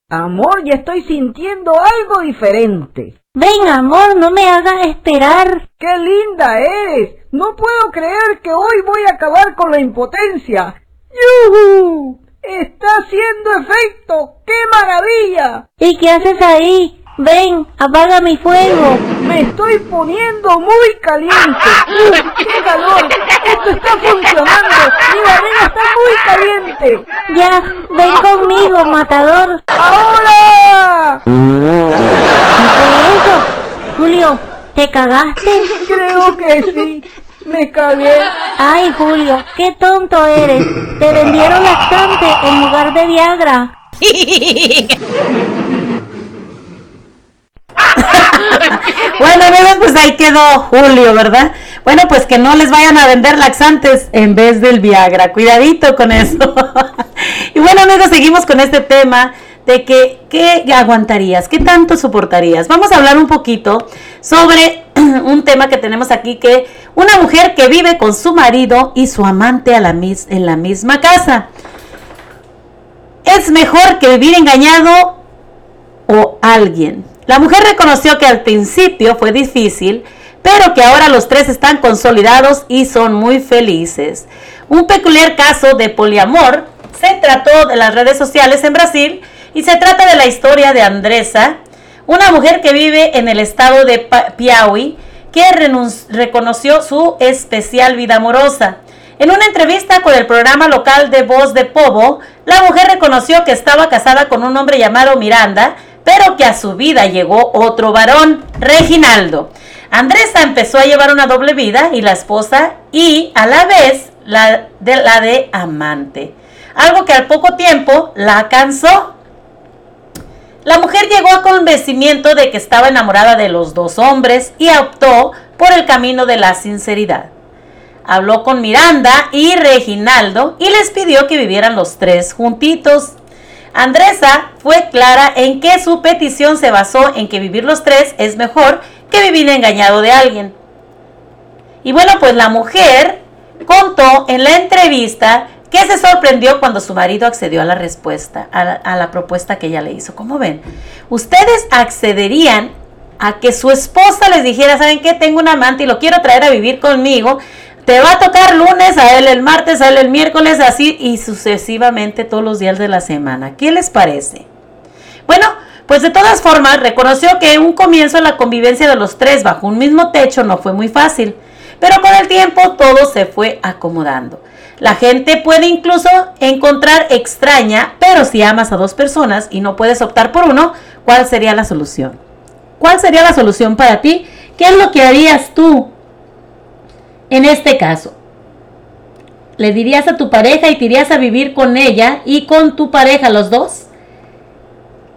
Amor, ya estoy sintiendo algo diferente. Ven, amor, no me hagas esperar. ¡Qué linda eres! No puedo creer que hoy voy a acabar con la impotencia. ¡Yuhu! ¡Está haciendo efecto! ¡Qué maravilla! ¿Y qué haces ahí? Ven, apaga mi fuego. Me estoy poniendo muy caliente. ¡Qué calor! Esto está funcionando. Mi barriga está muy caliente. Ya, ven conmigo, matador. ¡Ahora! eso? Julio, ¿te cagaste? Creo que sí. Me cagué. Ay, Julio, qué tonto eres. Te vendieron laxante en lugar de Viagra. bueno, amigos, pues ahí quedó Julio, ¿verdad? Bueno, pues que no les vayan a vender laxantes en vez del Viagra. Cuidadito con eso. y bueno, amigos, seguimos con este tema de que qué aguantarías, qué tanto soportarías. Vamos a hablar un poquito sobre un tema que tenemos aquí que una mujer que vive con su marido y su amante a la mis, en la misma casa. Es mejor que vivir engañado o alguien. La mujer reconoció que al principio fue difícil, pero que ahora los tres están consolidados y son muy felices. Un peculiar caso de poliamor se trató de las redes sociales en Brasil y se trata de la historia de Andresa, una mujer que vive en el estado de Piauí, que reconoció su especial vida amorosa. En una entrevista con el programa local de Voz de Povo, la mujer reconoció que estaba casada con un hombre llamado Miranda, pero que a su vida llegó otro varón, Reginaldo. Andresa empezó a llevar una doble vida y la esposa y a la vez la de, la de amante, algo que al poco tiempo la cansó. La mujer llegó a convencimiento de que estaba enamorada de los dos hombres y optó por el camino de la sinceridad. Habló con Miranda y Reginaldo y les pidió que vivieran los tres juntitos. Andresa fue clara en que su petición se basó en que vivir los tres es mejor que vivir engañado de alguien. Y bueno, pues la mujer contó en la entrevista que se sorprendió cuando su marido accedió a la respuesta, a la, propuesta que ella le hizo. ¿Cómo ven? ¿Ustedes accederían a que su esposa les dijera, ¿saben qué? Tengo un amante y lo quiero traer a vivir conmigo te va a tocar lunes, a él el martes, a él el miércoles, así y sucesivamente todos los días de la semana. ¿Qué les parece? Bueno, pues de todas formas reconoció que un comienzo en la convivencia de los tres bajo un mismo techo no fue muy fácil, pero con el tiempo todo se fue acomodando. La gente puede incluso encontrar extraña, pero si amas a dos personas y no puedes optar por uno, ¿cuál sería la solución? ¿Cuál sería la solución para ti? ¿Qué es lo que harías tú en este caso, ¿le dirías a tu pareja y te irías a vivir con ella y con tu pareja los dos?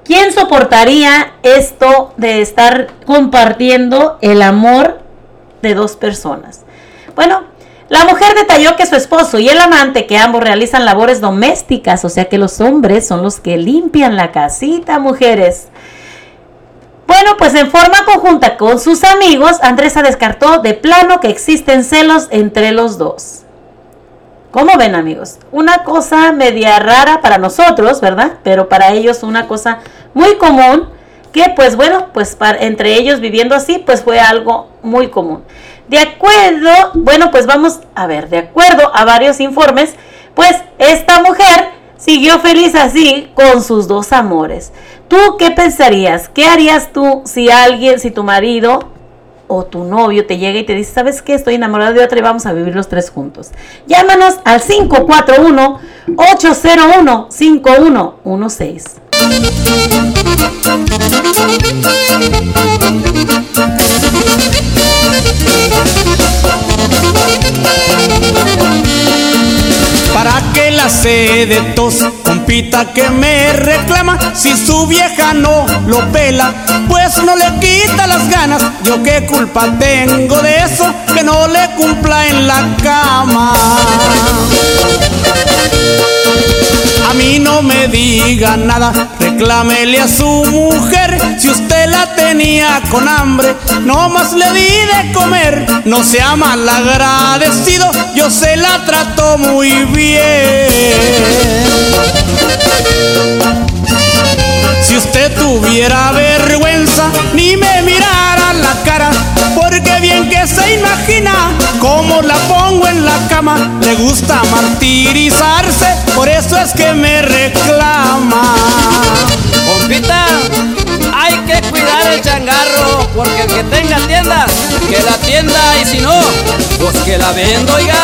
¿Quién soportaría esto de estar compartiendo el amor de dos personas? Bueno, la mujer detalló que su esposo y el amante, que ambos realizan labores domésticas, o sea que los hombres son los que limpian la casita, mujeres. Bueno, pues en forma conjunta con sus amigos, Andresa descartó de plano que existen celos entre los dos. ¿Cómo ven amigos? Una cosa media rara para nosotros, ¿verdad? Pero para ellos una cosa muy común que pues bueno, pues entre ellos viviendo así, pues fue algo muy común. De acuerdo, bueno, pues vamos a ver, de acuerdo a varios informes, pues esta mujer siguió feliz así con sus dos amores. ¿Tú qué pensarías? ¿Qué harías tú si alguien, si tu marido o tu novio te llega y te dice, ¿sabes qué? Estoy enamorado de otra y vamos a vivir los tres juntos. Llámanos al 541-801-5116. ¿Para que la sede de tos? Compita que me reclama si su vieja no lo pela, pues no le quita las ganas. Yo qué culpa tengo de eso, que no le cumpla en la cama. A mí no me diga nada, reclámele a su mujer. Si usted la tenía con hambre, no más le di de comer. No sea mal agradecido, yo se la trato muy bien. Si usted tuviera vergüenza, ni me mirara la cara, porque bien que se imagina cómo la pongo en la cama. Le gusta martirizarse, por eso es que me reclama. Compita, hay que cuidar el changarro, porque el que tenga tienda, que la tienda, y si no, pues que la vendo, oiga.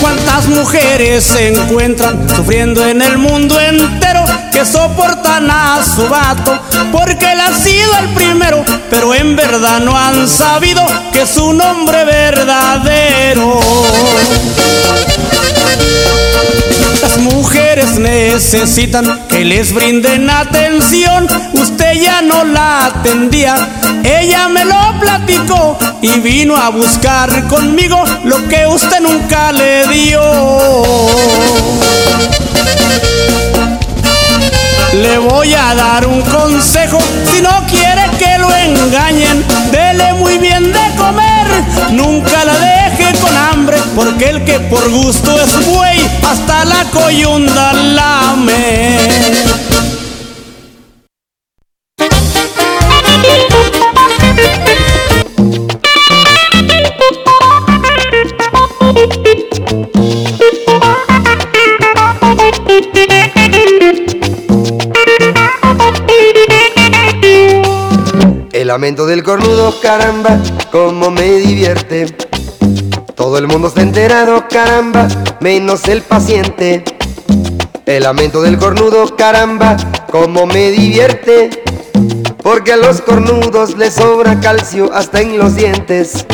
¿Cuántas mujeres se encuentran sufriendo en el mundo entero que soportan a su vato? Porque él ha sido el primero, pero en verdad no han sabido que es un hombre verdadero. Las mujeres necesitan que les brinden atención. Usted ya no la atendía, ella me lo platicó y vino a buscar conmigo lo que usted nunca le dio. Le voy a dar un consejo, si no quiere que lo engañen, dele muy bien de comer, nunca la deje con hambre, porque el que por gusto es buey, hasta la coyunda lame. El lamento del cornudo, caramba, cómo me divierte. Todo el mundo está enterado, caramba, menos el paciente. El lamento del cornudo, caramba, cómo me divierte. Porque a los cornudos les sobra calcio hasta en los dientes.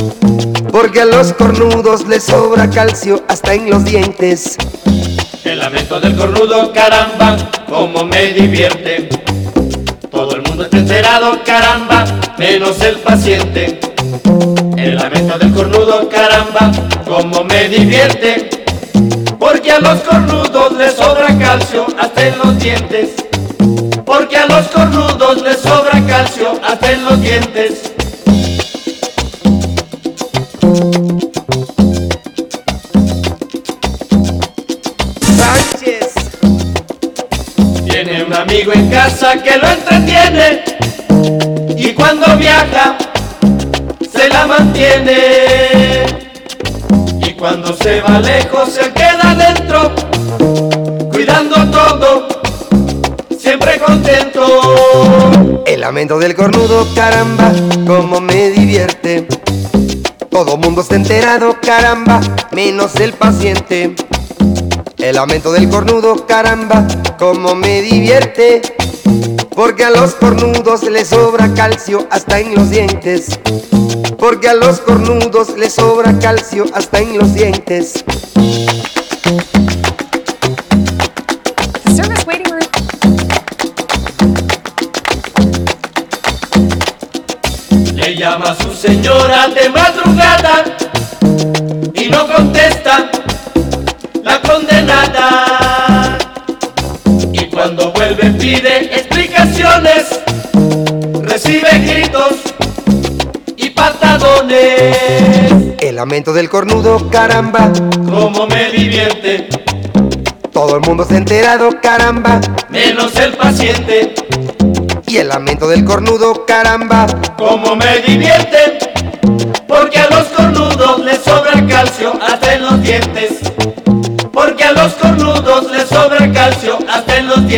Porque a los cornudos les sobra calcio hasta en los dientes. El lamento del cornudo, caramba, cómo me divierte. Mundo está enterado, caramba, menos el paciente. El lamento del cornudo, caramba, cómo me divierte. Porque a los cornudos les sobra calcio hasta en los dientes. Porque a los cornudos les sobra calcio hasta en los dientes. Amigo en casa que lo entretiene y cuando viaja se la mantiene y cuando se va lejos se queda dentro cuidando todo siempre contento el lamento del cornudo, caramba, cómo me divierte. Todo mundo está enterado, caramba, menos el paciente. El lamento del cornudo, caramba, cómo me divierte. Porque a los cornudos les sobra calcio hasta en los dientes. Porque a los cornudos les sobra calcio hasta en los dientes. Service waiting room. le llama a su señora de madrugada y no contesta la condenada cuando vuelve pide explicaciones, recibe gritos y patadones. El lamento del cornudo, caramba, Como me divierte, todo el mundo se ha enterado, caramba. menos el paciente. Y el lamento del cornudo, caramba, Como me divierte, porque a los cornudos les sobra calcio hasta en los dientes. Porque a los cornudos les sobra calcio hasta en Y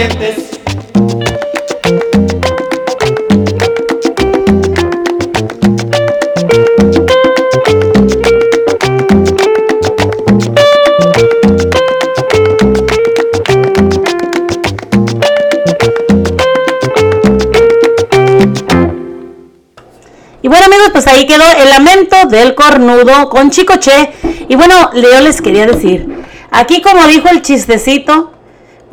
bueno amigos, pues ahí quedó el lamento del cornudo con Chicoche. Y bueno, yo les quería decir, aquí como dijo el chistecito,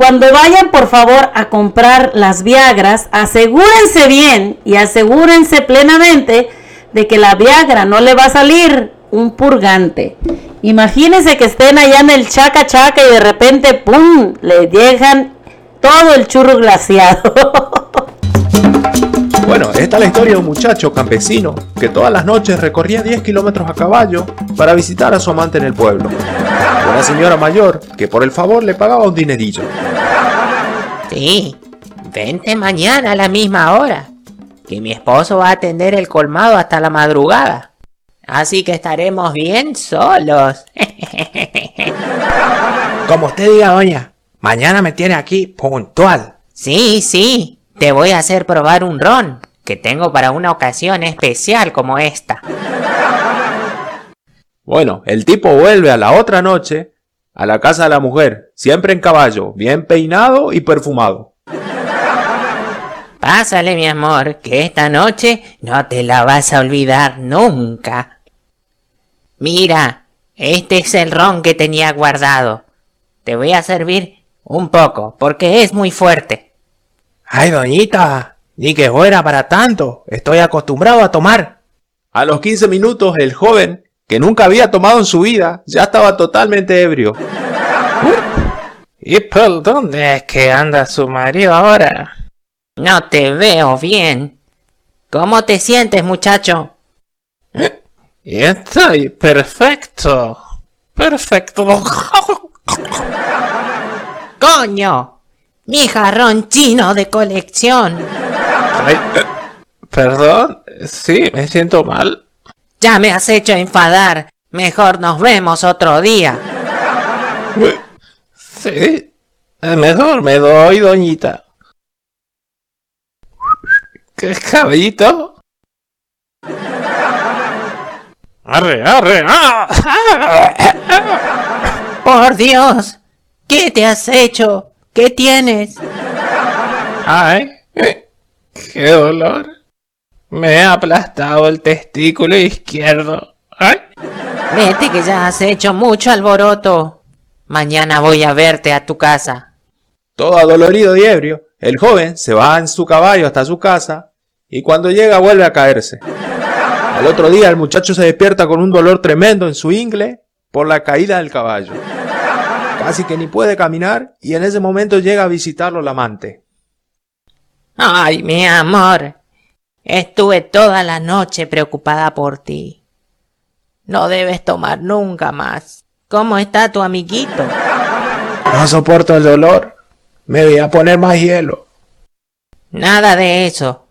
cuando vayan por favor a comprar las Viagras, asegúrense bien y asegúrense plenamente de que la Viagra no le va a salir un purgante. Imagínense que estén allá en el chaca chaca y de repente, ¡pum!, le dejan todo el churro glaciado. Bueno, esta es la historia de un muchacho campesino que todas las noches recorría 10 kilómetros a caballo para visitar a su amante en el pueblo. Una señora mayor que por el favor le pagaba un dinerillo. Sí, vente mañana a la misma hora, que mi esposo va a atender el colmado hasta la madrugada. Así que estaremos bien solos. Como usted diga, doña, mañana me tiene aquí puntual. Sí, sí, te voy a hacer probar un ron que tengo para una ocasión especial como esta. Bueno, el tipo vuelve a la otra noche a la casa de la mujer, siempre en caballo, bien peinado y perfumado. Pásale, mi amor, que esta noche no te la vas a olvidar nunca. Mira, este es el ron que tenía guardado. Te voy a servir un poco, porque es muy fuerte. Ay, doñita, ni que fuera para tanto. Estoy acostumbrado a tomar. A los 15 minutos, el joven, que nunca había tomado en su vida, ya estaba totalmente ebrio. ¿Y por dónde es que anda su marido ahora? No te veo bien. ¿Cómo te sientes, muchacho? Estoy perfecto. Perfecto. ¡Coño! Mi jarrón chino de colección. Ay, eh, perdón, sí, me siento mal. Ya me has hecho enfadar. Mejor nos vemos otro día. Sí, eh, mejor me doy, doñita. ¿Qué caballito? Arre, arre, ah, Por Dios, ¿qué te has hecho? ¿Qué tienes? Ay, qué dolor. Me he aplastado el testículo izquierdo. Ay. Vete que ya has hecho mucho alboroto. Mañana voy a verte a tu casa. Todo adolorido y ebrio, el joven se va en su caballo hasta su casa y cuando llega vuelve a caerse. Al otro día el muchacho se despierta con un dolor tremendo en su ingle por la caída del caballo. Casi que ni puede caminar y en ese momento llega a visitarlo el amante. Ay, mi amor. Estuve toda la noche preocupada por ti. No debes tomar nunca más. ¿Cómo está tu amiguito? No soporto el dolor. Me voy a poner más hielo. Nada de eso.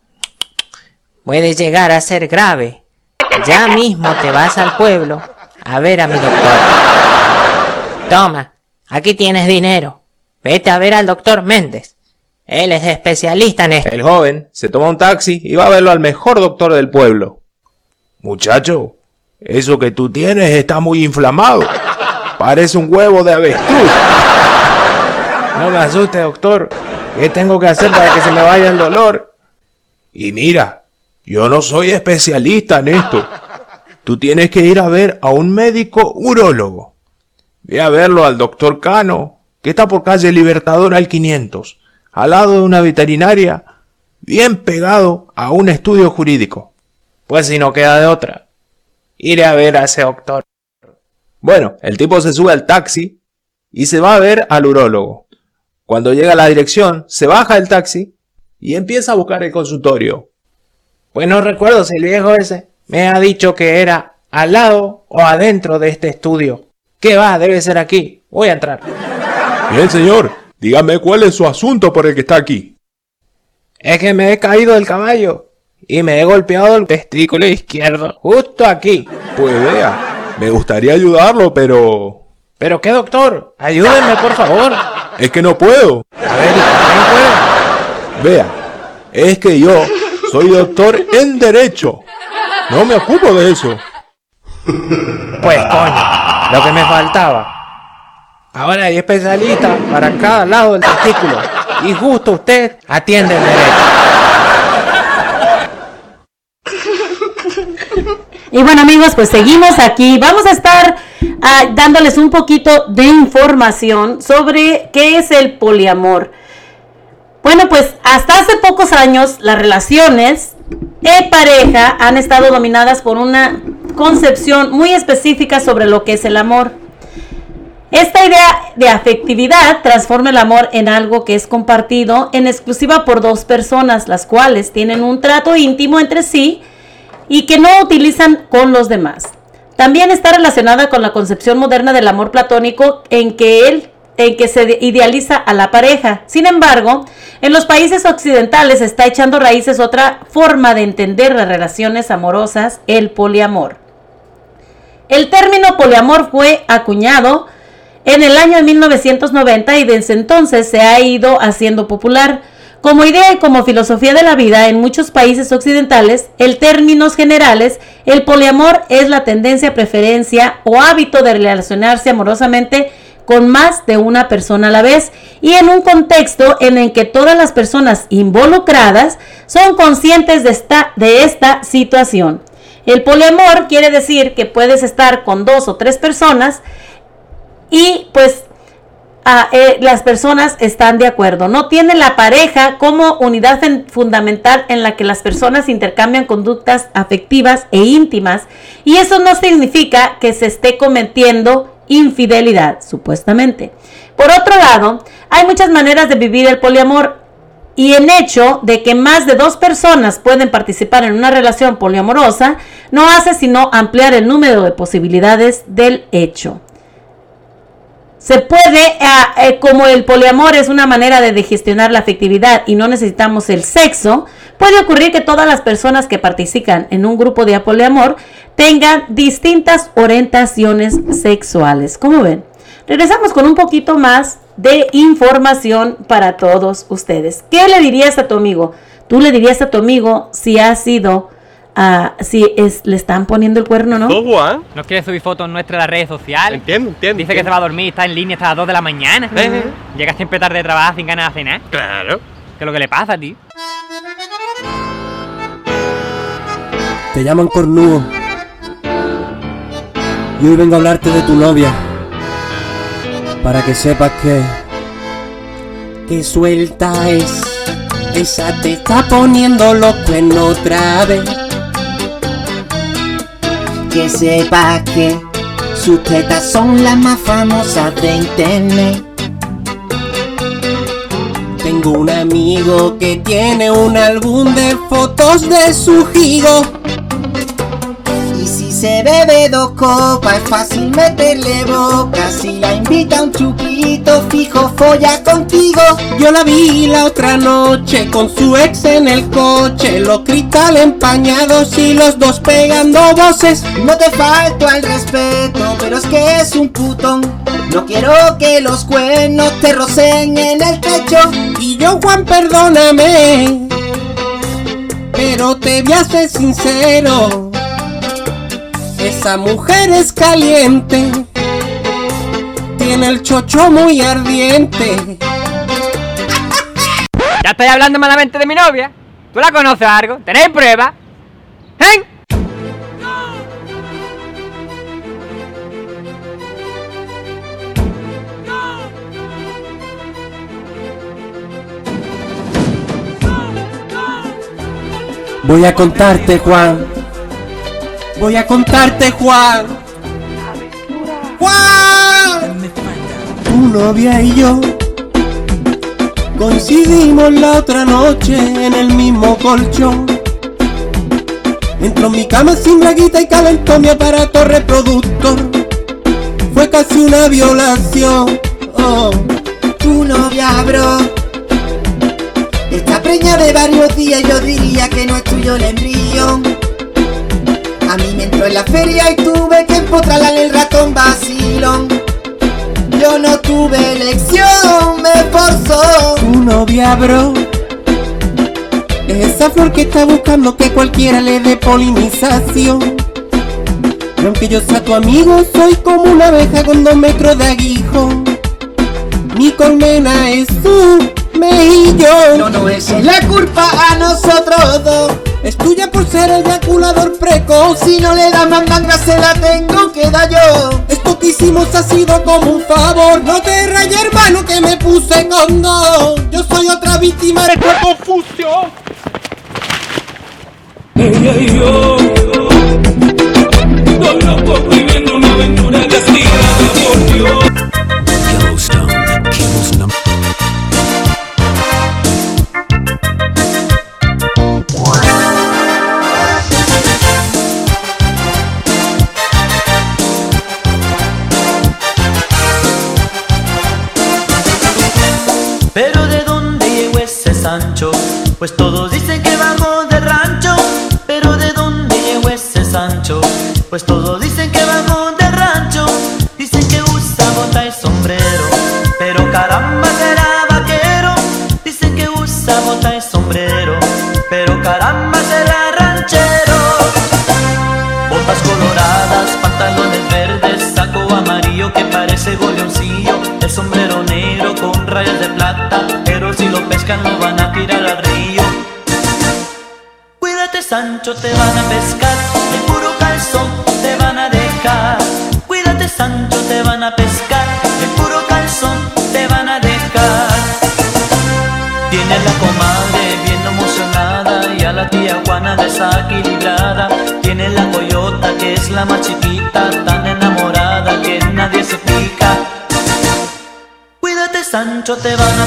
Puede llegar a ser grave. Ya mismo te vas al pueblo a ver a mi doctor. Toma, aquí tienes dinero. Vete a ver al doctor Méndez. Él es especialista en esto. El joven se toma un taxi y va a verlo al mejor doctor del pueblo. Muchacho, eso que tú tienes está muy inflamado. Parece un huevo de avestruz. No me asuste, doctor. ¿Qué tengo que hacer para que se me vaya el dolor? Y mira, yo no soy especialista en esto. Tú tienes que ir a ver a un médico urólogo. Ve a verlo al doctor Cano, que está por calle Libertador al 500, al lado de una veterinaria, bien pegado a un estudio jurídico. Pues si no queda de otra, iré a ver a ese doctor. Bueno, el tipo se sube al taxi y se va a ver al urólogo. Cuando llega a la dirección, se baja del taxi y empieza a buscar el consultorio. Pues no recuerdo si el viejo ese me ha dicho que era al lado o adentro de este estudio. ¿Qué va? Debe ser aquí. Voy a entrar. Bien, señor. Dígame cuál es su asunto por el que está aquí. Es que me he caído del caballo y me he golpeado el testículo izquierdo, justo aquí. Pues vea, me gustaría ayudarlo, pero... ¿Pero qué, doctor? Ayúdenme, por favor. Es que no puedo. A ver, ¿no puede? Vea, es que yo soy doctor en Derecho. No me ocupo de eso. Pues coño, lo que me faltaba. Ahora hay especialistas para cada lado del testículo. Y justo usted atiende el derecho. Y bueno amigos, pues seguimos aquí. Vamos a estar ah, dándoles un poquito de información sobre qué es el poliamor. Bueno, pues hasta hace pocos años las relaciones de pareja han estado dominadas por una concepción muy específica sobre lo que es el amor. Esta idea de afectividad transforma el amor en algo que es compartido en exclusiva por dos personas, las cuales tienen un trato íntimo entre sí y que no utilizan con los demás. También está relacionada con la concepción moderna del amor platónico en que él en que se idealiza a la pareja. Sin embargo, en los países occidentales está echando raíces otra forma de entender las relaciones amorosas, el poliamor. El término poliamor fue acuñado en el año 1990 y desde entonces se ha ido haciendo popular. Como idea y como filosofía de la vida en muchos países occidentales, en términos generales, el poliamor es la tendencia, preferencia o hábito de relacionarse amorosamente con más de una persona a la vez y en un contexto en el que todas las personas involucradas son conscientes de esta, de esta situación. El poliamor quiere decir que puedes estar con dos o tres personas y pues eh, las personas están de acuerdo. No tiene la pareja como unidad fundamental en la que las personas intercambian conductas afectivas e íntimas y eso no significa que se esté cometiendo infidelidad, supuestamente. Por otro lado, hay muchas maneras de vivir el poliamor y en hecho de que más de dos personas pueden participar en una relación poliamorosa no hace sino ampliar el número de posibilidades del hecho. Se puede, ah, eh, como el poliamor es una manera de gestionar la afectividad y no necesitamos el sexo, puede ocurrir que todas las personas que participan en un grupo de poliamor tengan distintas orientaciones sexuales. ¿Cómo ven? Regresamos con un poquito más de información para todos ustedes. ¿Qué le dirías a tu amigo? Tú le dirías a tu amigo si ha sido Ah, si es, le están poniendo el cuerno, ¿no? ¿Todo, Juan? No quiere subir fotos nuestras en las redes sociales. Entiendo, entiendo. Dice que se va a dormir, está en línea hasta las 2 de la mañana. Eh. Llega siempre tarde de trabajar sin ganas de cenar. Claro. ¿Qué es lo que le pasa a ti? Te llaman cornudo. Y hoy vengo a hablarte de tu novia. Para que sepas que. Que suelta es. Esa te está poniendo loco en otra vez que sepa que sus tetas son las más famosas de internet. Tengo un amigo que tiene un álbum de fotos de su gigo se bebe dos copas, es fácil meterle boca. Si la invita a un chupito, fijo folla contigo. Yo la vi la otra noche con su ex en el coche, los cristales empañados y los dos pegando voces. No te falto al respeto, pero es que es un putón. No quiero que los cuernos te rocen en el techo. Y yo, Juan, perdóname, pero te voy a ser sincero. Esa mujer es caliente, tiene el chocho muy ardiente. Ya estoy hablando malamente de mi novia. ¿Tú la conoces algo? ¿Tenéis pruebas? ¿Eh? Voy a contarte, Juan Voy a contarte, Juan. Juan. Tu novia y yo Coincidimos la otra noche en el mismo colchón. Entró en mi cama sin braguita y calentó mi aparato reproductor. Fue casi una violación. Oh, tu novia, bro. Está preñada de varios días, yo diría que no es tuyo el embrión. A mí me entró en la feria y tuve que empotrarla en el ratón vacilón. Yo no tuve elección, me forzó. Tu novia, bro. Es esa flor que está buscando que cualquiera le dé polinización. Y aunque yo sea tu amigo, soy como una abeja con dos metros de aguijón. Mi colmena es su mejillón. No, no es la culpa a nosotros dos. Es tuya por ser eyaculador precoz. Si no le das mandanga, se la tengo que dar yo. Esto que hicimos ha sido como un favor. No te rayes, hermano, que me puse con dos. Yo soy otra víctima de esta confusión. Ella y yo, dos locos viviendo una aventura castigada por Dios. Pues todos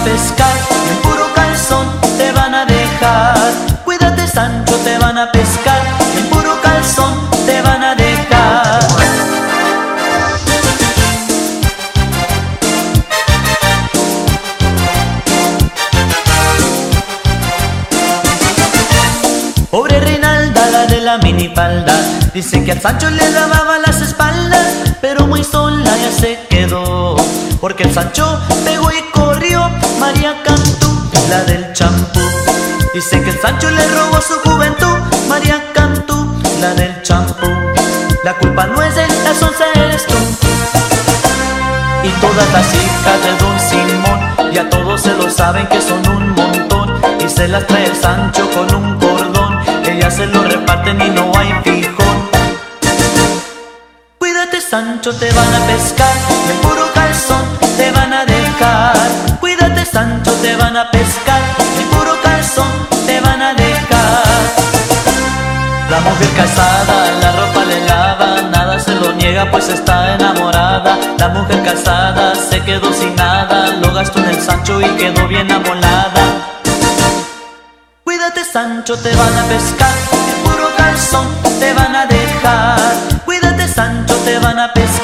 a pescar, puro calzón te van a dejar. Cuídate Sancho, te van a pescar, en puro calzón te van a dejar. Pobre Reinalda, la de la minifalda Dice que al Sancho le lavaba las espaldas Pero muy sola ya se quedó Porque el Sancho Dice que el Sancho le robó su juventud. María Cantú, la del champú. La culpa no es de la sonza eres tú. Y todas las hijas de Don Simón Ya todos se lo saben que son un montón. Y se las trae el Sancho con un cordón Ellas se lo reparten y no hay fijón. Cuídate Sancho, te van a pescar. En puro mujer casada la ropa le lava, nada se lo niega pues está enamorada. La mujer casada se quedó sin nada, lo gastó en el Sancho y quedó bien amolada. Cuídate Sancho, te van a pescar, en puro calzón te van a dejar. Cuídate Sancho, te van a pescar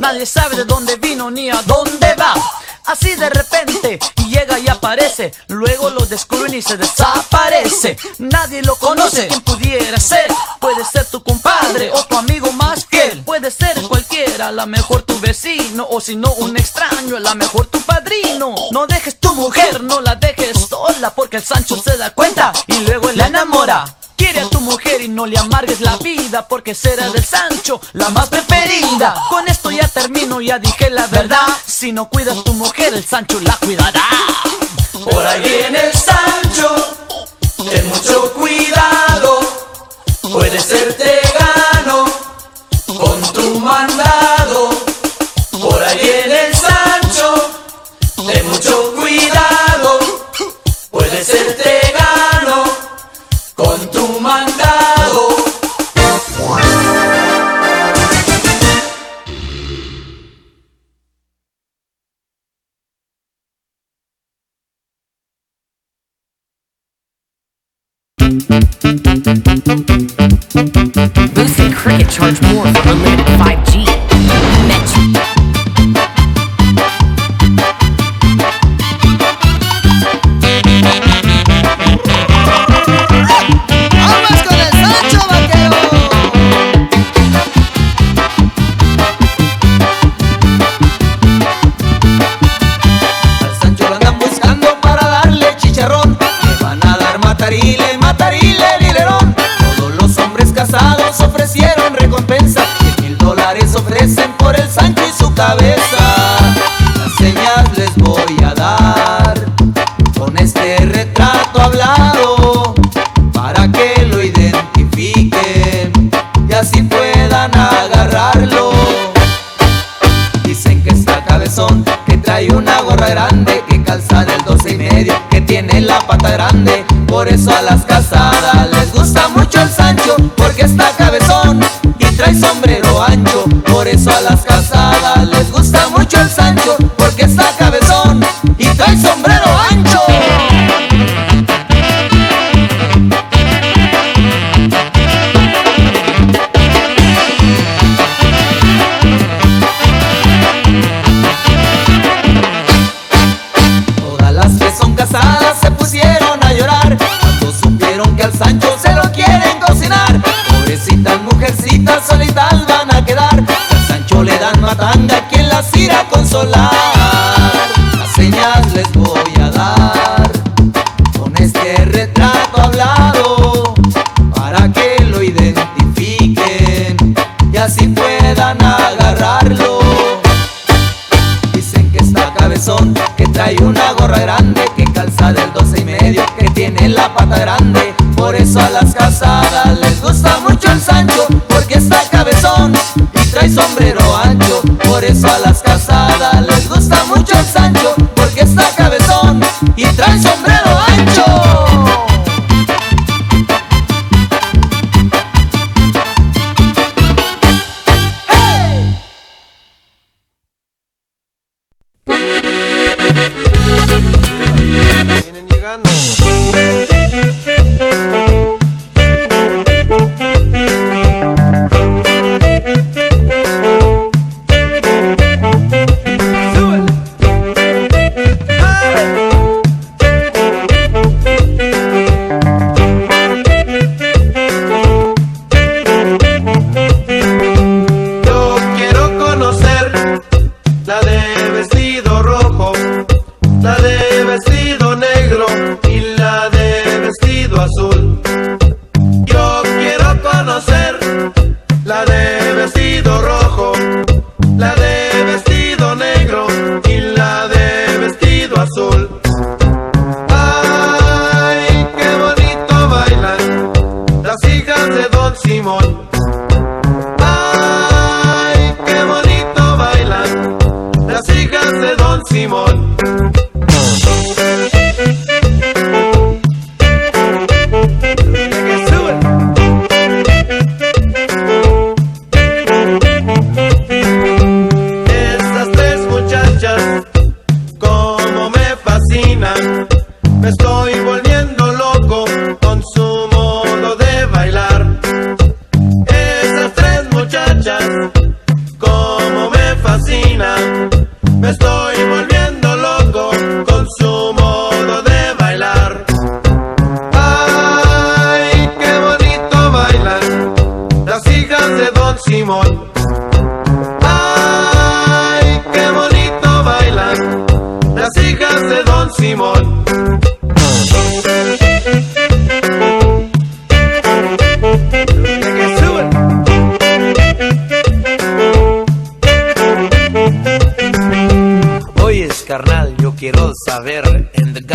Nadie sabe de dónde vino ni a dónde va. Así de repente llega y aparece. Luego lo descubren y se desaparece. Nadie lo conoce. ¿Quién pudiera ser? Puede ser tu compadre o tu amigo más que él. Puede ser cualquiera, a lo mejor tu vecino o si no un extraño, a lo mejor tu padrino. No dejes tu mujer, no la dejes sola porque el Sancho se da cuenta y luego la enamora. Quiere a tu mujer y no le amargues la vida porque será del Sancho la más preferida. Con esto ya termino, ya dije la verdad. Si no cuidas tu mujer, el Sancho la cuidará. Por ahí viene el Sancho, Boost and Cricket charge more for unlimited 5G. por el Sancho y su cabeza. Las señas les voy a dar con este retrato hablado para que lo identifiquen y así puedan agarrarlo. Dicen que está cabezón, que trae una gorra grande, que calza del 12 y medio, que tiene la pata grande, por eso a las casadas solas matanga, quien las irá a consolar? Las señas les voy a dar.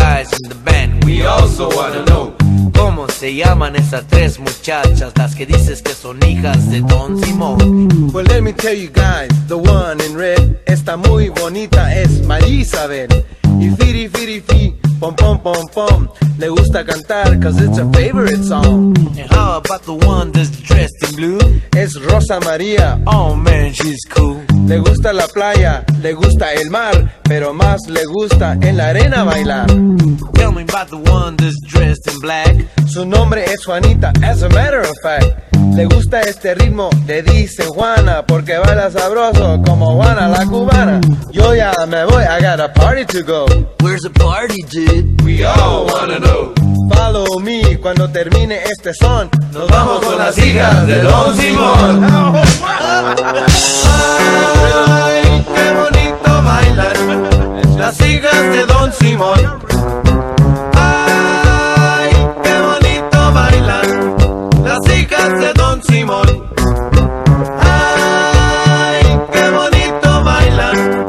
guys in band. We also wanna know. ¿Cómo se llaman esas tres muchachas, las que dices que son hijas de Don Simón? Well, let me tell you guys, the one in red está muy bonita, es María Isabel. Y firi, firi, firi. Pom pom pom pom. Le gusta cantar cause it's a favorite song. And how about the one that's dressed in blue? Es Rosa María. Oh man, she's cool. Le gusta la playa, le gusta el mar, pero más le gusta en la arena bailar. Tell me about the one that's dressed in black. Su nombre es Juanita, as a matter of fact. Le gusta este ritmo, le dice Juana, porque baila sabroso como Juana la cubana. Yo ya me voy, I got a party to go. Where's the party, dude? We all wanna know. Follow me cuando termine este son. Nos vamos con las hijas de Don Simón. Ay, qué bonito bailan las hijas de Don Simón. Hijas de Don Simón. Ay, qué bonito bailan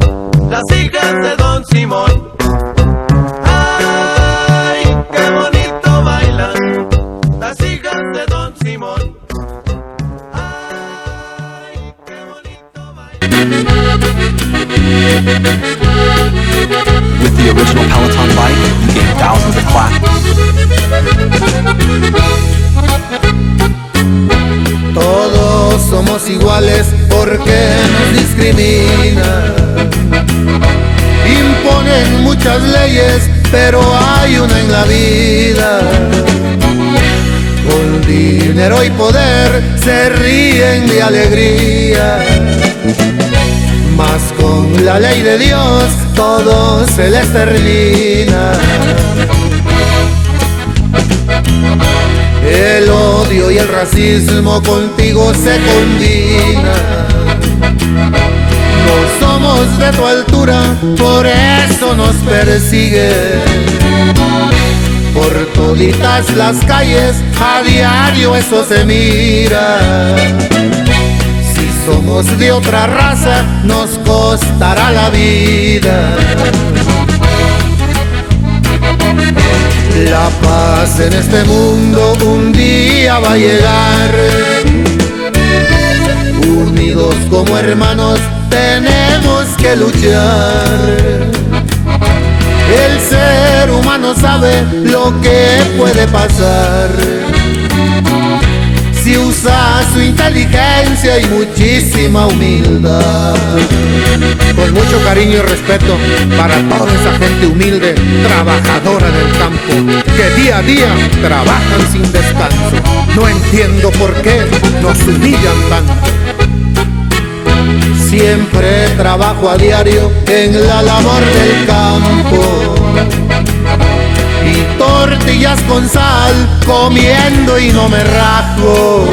las hijas de Don Simón. Ay, qué bonito bailan las hijas de Don Simón. With the original Peloton bike, you gain thousands of claps. Todos somos iguales porque nos discriminan. Imponen muchas leyes, pero hay una en la vida. Con dinero y poder se ríen de alegría. Mas con la ley de Dios todo se les termina. El odio y el racismo contigo se combinan. No somos de tu altura, por eso nos persiguen. Por toditas las calles, a diario eso se mira. Si somos de otra raza, nos costará la vida. La paz en este mundo un día va a llegar. Unidos como hermanos tenemos que luchar. El ser humano sabe lo que puede pasar. Si usa su inteligencia y muchísima humildad. Con mucho cariño y respeto para toda esa gente humilde, trabajadora del campo, que día a día trabajan sin descanso. No entiendo por qué nos humillan tanto. Siempre trabajo a diario en la labor del campo. Y tortillas con sal, comiendo y no me rajo.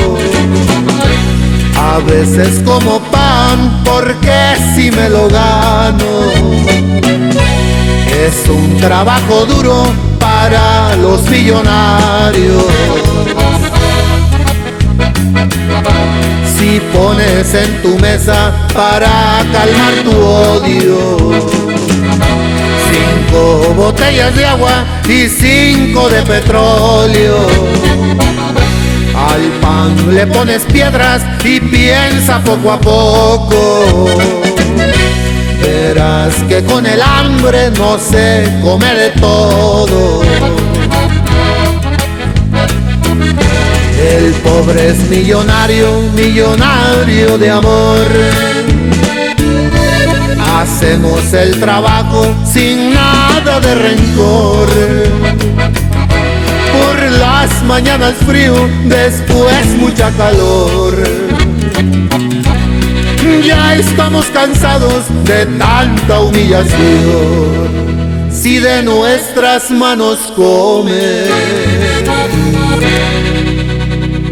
A veces como porque si me lo gano. Es un trabajo duro para los millonarios. Si pones en tu mesa para calmar tu odio cinco botellas de agua y cinco de petróleo. Al pan le pones piedras y piensa poco a poco. Verás que con el hambre no se come de todo. El pobre es millonario, millonario de amor. Hacemos el trabajo sin nada de rencor. Las mañanas frío, después mucha calor. Ya estamos cansados de tanta humillación. Si de nuestras manos come,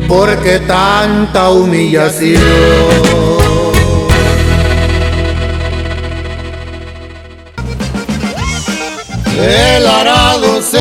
porque tanta humillación. El arado se...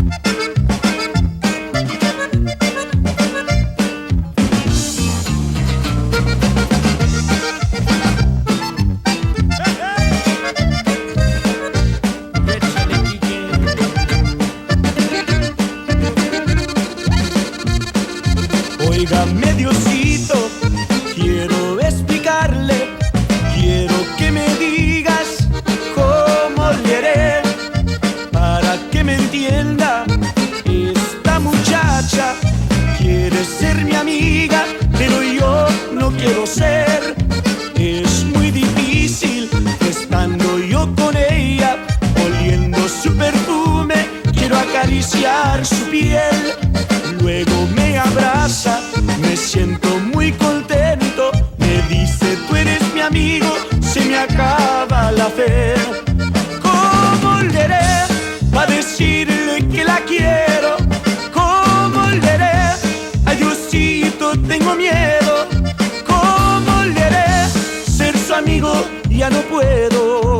se me acaba la fe. ¿Cómo le haré para decirle que la quiero? ¿Cómo le haré? Diosito, tengo miedo. ¿Cómo le haré? Ser su amigo ya no puedo.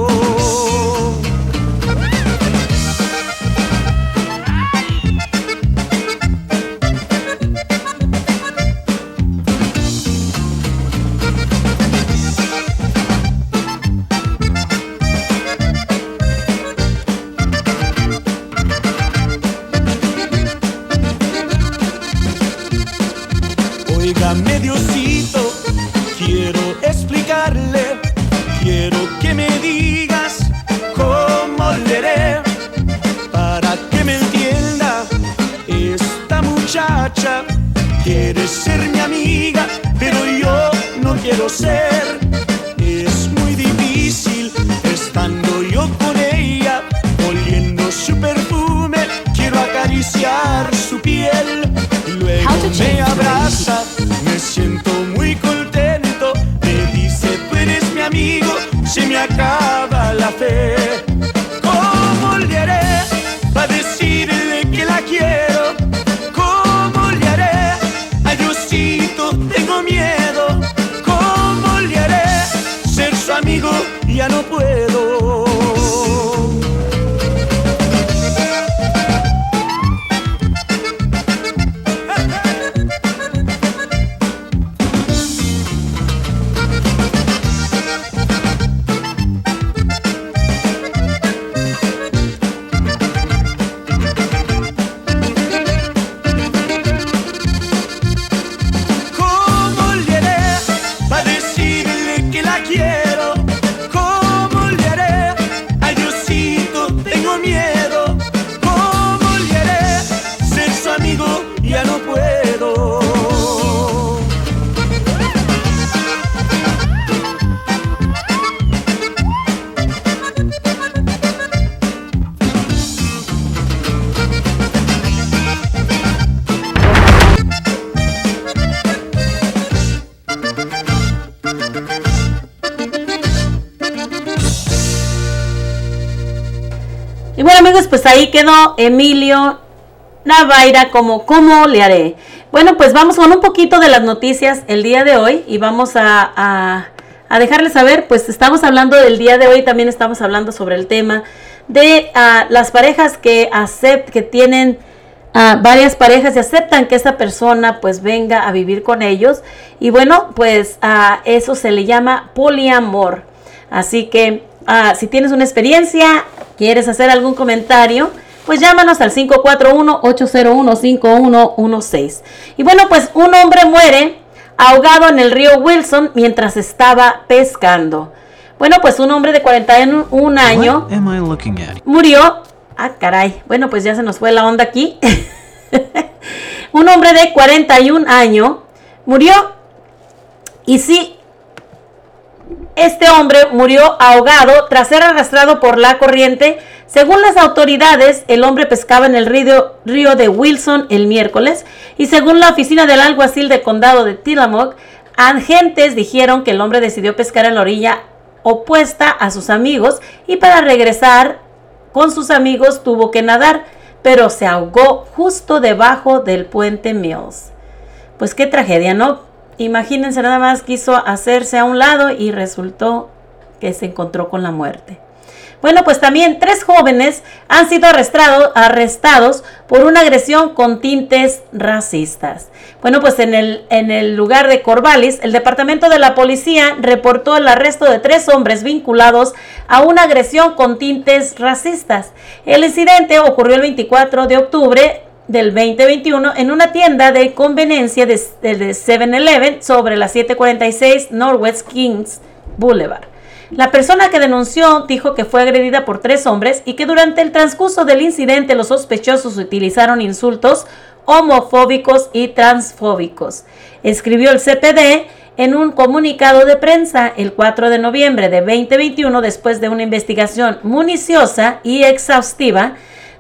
Emilio Navaira como ¿Cómo le haré? Bueno, pues vamos con un poquito de las noticias el día de hoy y vamos a, a, dejarles saber, pues estamos hablando del día de hoy, también estamos hablando sobre el tema de ah, las parejas que, acept, que tienen ah, varias parejas y aceptan que esta persona pues venga a vivir con ellos y bueno, pues a eso se le llama poliamor. Así que ah, si tienes una experiencia, quieres hacer algún comentario, pues llámanos al 541-801-5116. Y bueno, pues un hombre muere ahogado en el río Wilson mientras estaba pescando. Bueno, pues un hombre de 41 años murió. Ah, caray. Bueno, pues ya se nos fue la onda aquí. un hombre de 41 años murió. Y sí, este hombre murió ahogado tras ser arrastrado por la corriente. Según las autoridades, el hombre pescaba en el río, río de Wilson el miércoles y según la oficina del alguacil del condado de Tillamook, agentes dijeron que el hombre decidió pescar en la orilla opuesta a sus amigos y para regresar con sus amigos tuvo que nadar, pero se ahogó justo debajo del puente Mills. Pues qué tragedia, ¿no? Imagínense nada más quiso hacerse a un lado y resultó que se encontró con la muerte. Bueno, pues también tres jóvenes han sido arrestado- arrestados por una agresión con tintes racistas. Bueno, pues en el, en el lugar de Corvallis, el departamento de la policía reportó el arresto de tres hombres vinculados a una agresión con tintes racistas. El incidente ocurrió el 24 de octubre del 2021 en una tienda de conveniencia de, de- de 7-Eleven sobre la 746 Northwest Kings Boulevard. La persona que denunció dijo que fue agredida por tres hombres y que durante el transcurso del incidente los sospechosos utilizaron insultos homofóbicos y transfóbicos. Escribió el CPD en un comunicado de prensa el 4 de noviembre de 2021 después de una investigación municiosa y exhaustiva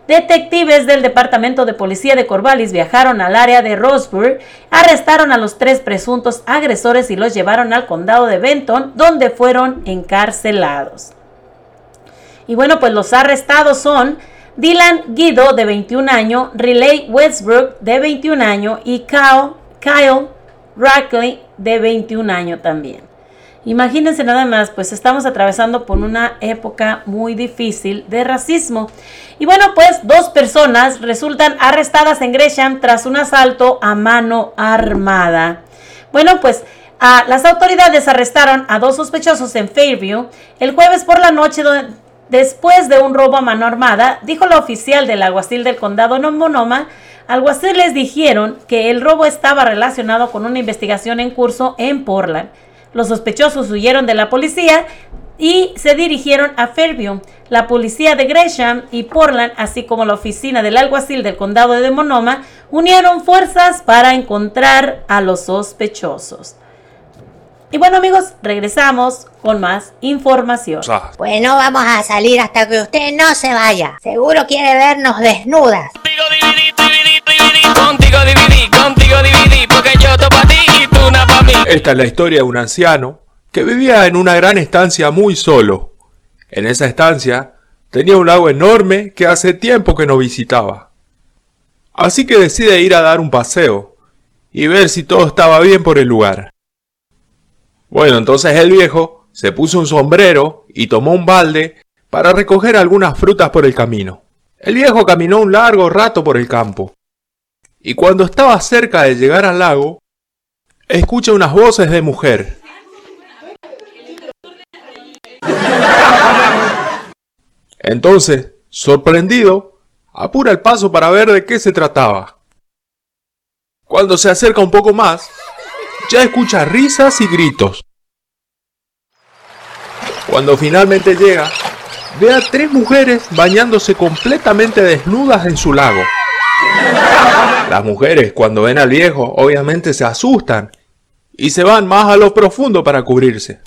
Detectives del Departamento de Policía de Corvallis viajaron al área de Roseburg, arrestaron a los tres presuntos agresores y los llevaron al condado de Benton, donde fueron encarcelados. Y bueno, pues los arrestados son Dylan Guido, de 21 años, Riley Westbrook, de 21 años, y Kyle, Kyle Rackley, de 21 años también. Imagínense nada más, pues estamos atravesando por una época muy difícil de racismo. Y bueno, pues dos personas resultan arrestadas en Gresham tras un asalto a mano armada. Bueno, pues las autoridades arrestaron a dos sospechosos en Fairview el jueves por la noche después de un robo a mano armada, dijo la oficial del alguacil del condado Monoma. Alguaciles dijeron que el robo estaba relacionado con una investigación en curso en Portland. Los sospechosos huyeron de la policía y se dirigieron a Fairview. La policía de Gresham y Portland, así como la oficina del alguacil del condado de Monoma, unieron fuerzas para encontrar a los sospechosos. Y bueno amigos, regresamos con más información. Bueno, vamos a salir hasta que usted no se vaya. Seguro quiere vernos desnudas. Contigo dividí, contigo dividí, ti y Esta es la historia de un anciano que vivía en una gran estancia muy solo. En esa estancia tenía un lago enorme que hace tiempo que no visitaba. Así que decide ir a dar un paseo y ver si todo estaba bien por el lugar. Bueno, entonces el viejo se puso un sombrero y tomó un balde para recoger algunas frutas por el camino. El viejo caminó un largo rato por el campo, y cuando estaba cerca de llegar al lago, escucha unas voces de mujer. Entonces, sorprendido, apura el paso para ver de qué se trataba. Cuando se acerca un poco más, ya escucha risas y gritos. Cuando finalmente llega, ve a tres mujeres bañándose completamente desnudas en su lago. Las mujeres, cuando ven al viejo, obviamente se asustan y se van más a lo profundo para cubrirse.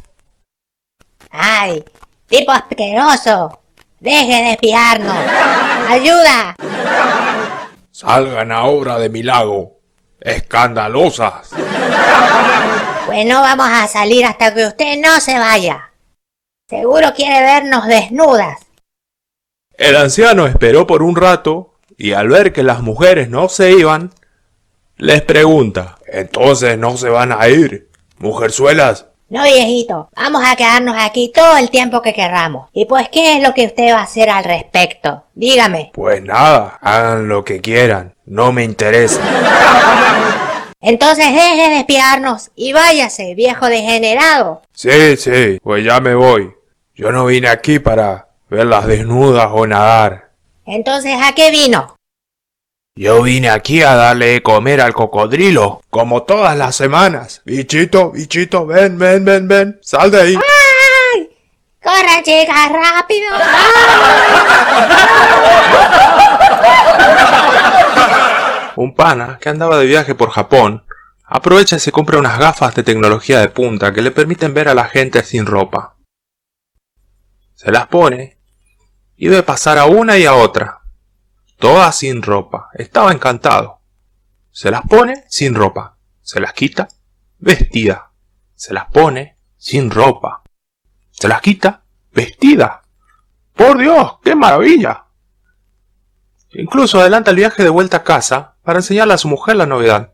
¡Ay! ¡Tipo asqueroso! ¡Deje de espiarnos! ¡Ayuda! Salgan ahora de mi lago, escandalosas. Bueno, vamos a salir hasta que usted no se vaya. Seguro quiere vernos desnudas. El anciano esperó por un rato y al ver que las mujeres no se iban, les pregunta, entonces no se van a ir, mujerzuelas. No, viejito, vamos a quedarnos aquí todo el tiempo que querramos. Y pues, ¿qué es lo que usted va a hacer al respecto? Dígame. Pues nada, hagan lo que quieran, no me interesa. Entonces deje de espiarnos y váyase, viejo degenerado. Sí, sí, pues ya me voy. Yo no vine aquí para verlas desnudas o nadar. Entonces, ¿a qué vino? Yo vine aquí a darle de comer al cocodrilo, como todas las semanas. Bichito, bichito, ven, ven, ven, ven, sal de ahí. ¡Ay! ¡Corre, chica, rápido! Un pana que andaba de viaje por Japón aprovecha y se compra unas gafas de tecnología de punta que le permiten ver a la gente sin ropa. Se las pone y ve pasar a una y a otra, todas sin ropa. Estaba encantado. Se las pone sin ropa, se las quita vestida, se las pone sin ropa, se las quita vestida. ¡Por Dios! ¡Qué maravilla! Incluso adelanta el viaje de vuelta a casa para enseñarle a su mujer la novedad.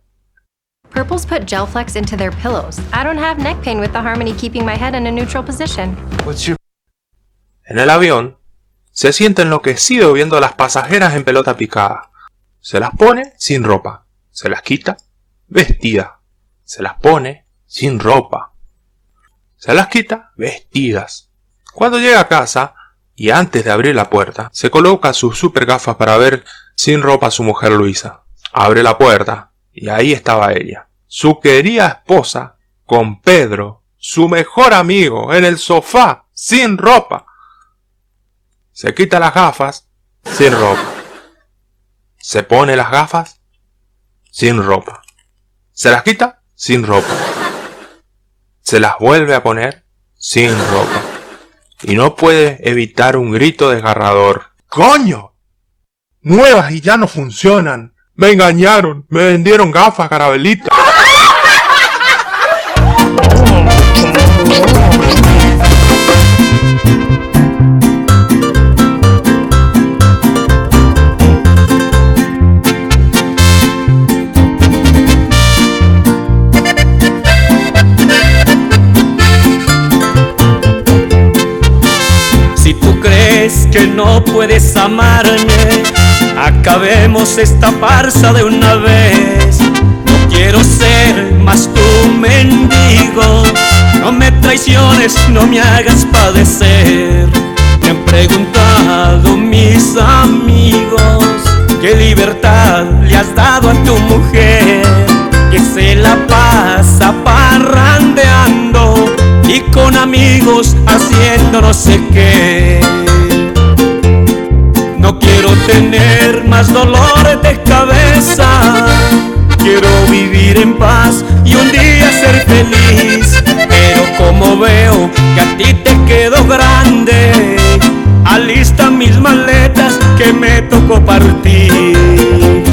Purple's put Gelflex into their pillows. I don't have neck pain with the Harmony keeping my head in a neutral position. En el avión, se siente enloquecido viendo a las pasajeras en pelota picada. Se las pone sin ropa, se las quita vestida, se las pone sin ropa, se las quita vestidas. Cuando llega a casa, y antes de abrir la puerta, se coloca sus super gafas para ver sin ropa a su mujer Luisa. Abre la puerta, y ahí estaba ella, su querida esposa, con Pedro, su mejor amigo, en el sofá, sin ropa. Se quita las gafas, sin ropa. Se pone las gafas, sin ropa. Se las quita, sin ropa. Se las vuelve a poner, sin ropa. Y no puede evitar un grito desgarrador. ¡Coño! nuevas y ya no funcionan. Me engañaron, me vendieron gafas, carabelita. que no puedes amarme, acabemos esta farsa de una vez. No quiero ser más tu mendigo, no me traiciones, no me hagas padecer. Me han preguntado mis amigos qué libertad le has dado a tu mujer, que se la pasa parrandeando y con amigos haciendo no sé qué. Tener más dolor de cabeza. Quiero vivir en paz y un día ser feliz. Pero como veo que a ti te quedó grande, alista mis maletas que me tocó partir.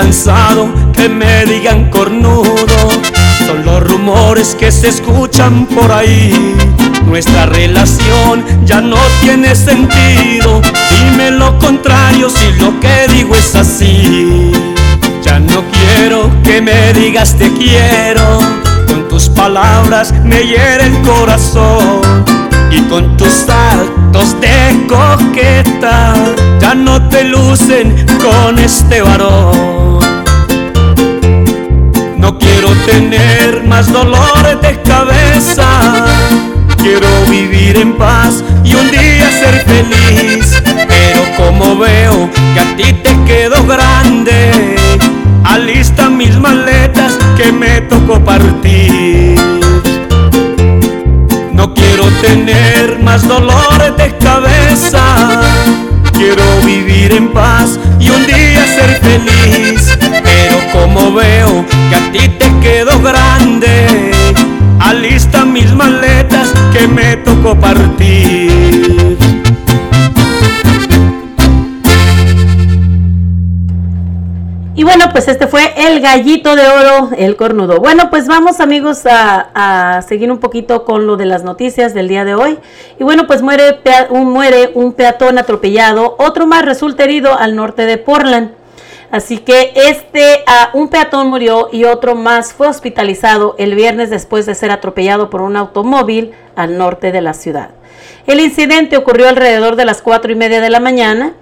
Cansado que me digan cornudo. Son los rumores que se escuchan por ahí. Nuestra relación ya no tiene sentido. Dime lo contrario si lo que digo es así. Ya no quiero que me digas te quiero. Con tus palabras me hiere el corazón. Y con tus actos de coqueta ya no te lucen con este varón. Quiero tener más dolor de cabeza. Quiero vivir en paz y un día ser feliz. Pero como veo que a ti te quedó grande, alista mis maletas que me tocó partir. No quiero tener más dolor de cabeza. Quiero vivir en paz y un día ser feliz. Como veo que a ti te quedó grande, alista mis maletas que me tocó partir. Y bueno, pues este fue el gallito de oro, el cornudo. Bueno, pues vamos amigos a, a seguir un poquito con lo de las noticias del día de hoy. Y bueno, pues muere, un, muere un peatón atropellado, otro más resulta herido al norte de Portland. Así que este, ah, un peatón murió y otro más fue hospitalizado el viernes después de ser atropellado por un automóvil al norte de la ciudad. El incidente ocurrió alrededor de las cuatro y media de la mañana.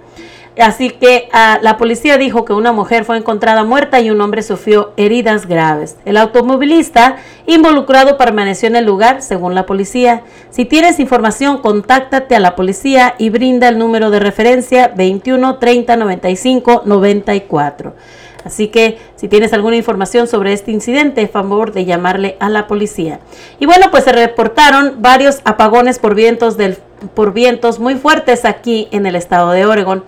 Así que ah, la policía dijo que una mujer fue encontrada muerta y un hombre sufrió heridas graves. El automovilista involucrado permaneció en el lugar, según la policía. Si tienes información, contáctate a la policía y brinda el número de referencia 21 30 95 94. Así que si tienes alguna información sobre este incidente, favor de llamarle a la policía. Y bueno, pues se reportaron varios apagones por vientos del por vientos muy fuertes aquí en el estado de Oregon.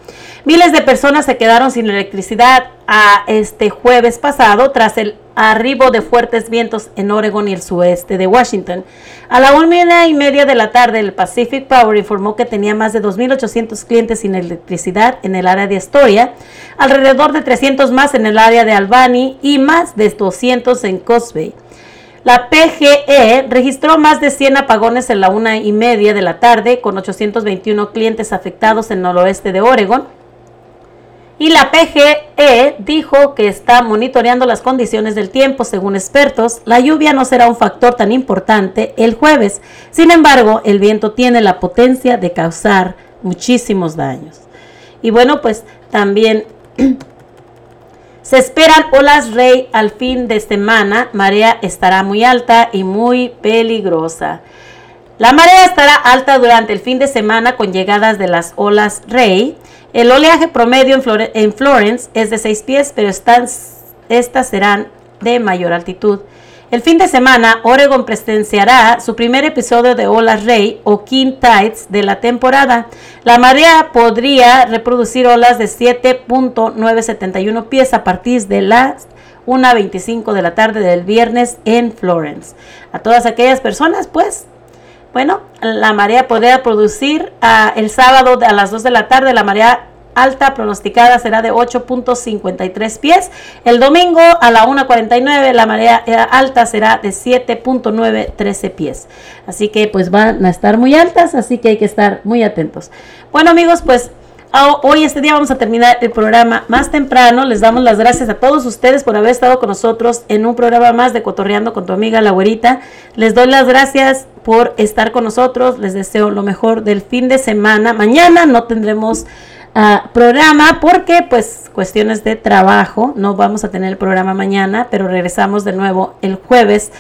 Miles de personas se quedaron sin electricidad a este jueves pasado tras el arribo de fuertes vientos en Oregon y el sueste de Washington. A la una y media de la tarde, el Pacific Power informó que tenía más de 2.800 clientes sin electricidad en el área de Astoria, alrededor de 300 más en el área de Y más de 200 en Cosby. La PGE registró más de 100 apagones en la una y media de la tarde, con 821 clientes afectados en el noroeste de Oregon. Y la PGE dijo que está monitoreando las condiciones del tiempo. Según expertos, la lluvia no será un factor tan importante el jueves. Sin embargo, el viento tiene la potencia de causar muchísimos daños. Y bueno, pues también se esperan olas rey al fin de semana. Marea estará muy alta y muy peligrosa. La marea estará alta durante el fin de semana con llegadas de las olas rey. El oleaje promedio en, Flore- en Florence es de 6 pies, pero estas serán de mayor altitud. El fin de semana, Oregon presenciará su primer episodio de Olas Rey o King Tides de la temporada. La marea podría reproducir olas de 7.971 pies a partir de las 1.25 de la tarde del viernes en Florence. A todas aquellas personas, pues, bueno, la marea podría producir ah, el sábado a las 2 de la tarde, la marea alta pronosticada será de 8.53 pies. El domingo a la 1.49 la marea alta será de 7.913 pies. Así que pues van a estar muy altas, así que hay que estar muy atentos. Bueno amigos, pues Hoy, este día, vamos a terminar el programa más temprano. Les damos las gracias a todos ustedes por haber estado con nosotros en un programa más de Cotorreando con tu amiga La Güerita. Les doy las gracias por estar con nosotros. Les deseo lo mejor del fin de semana. Mañana no tendremos programa porque pues cuestiones de trabajo, no vamos a tener el programa mañana, pero regresamos de nuevo el jueves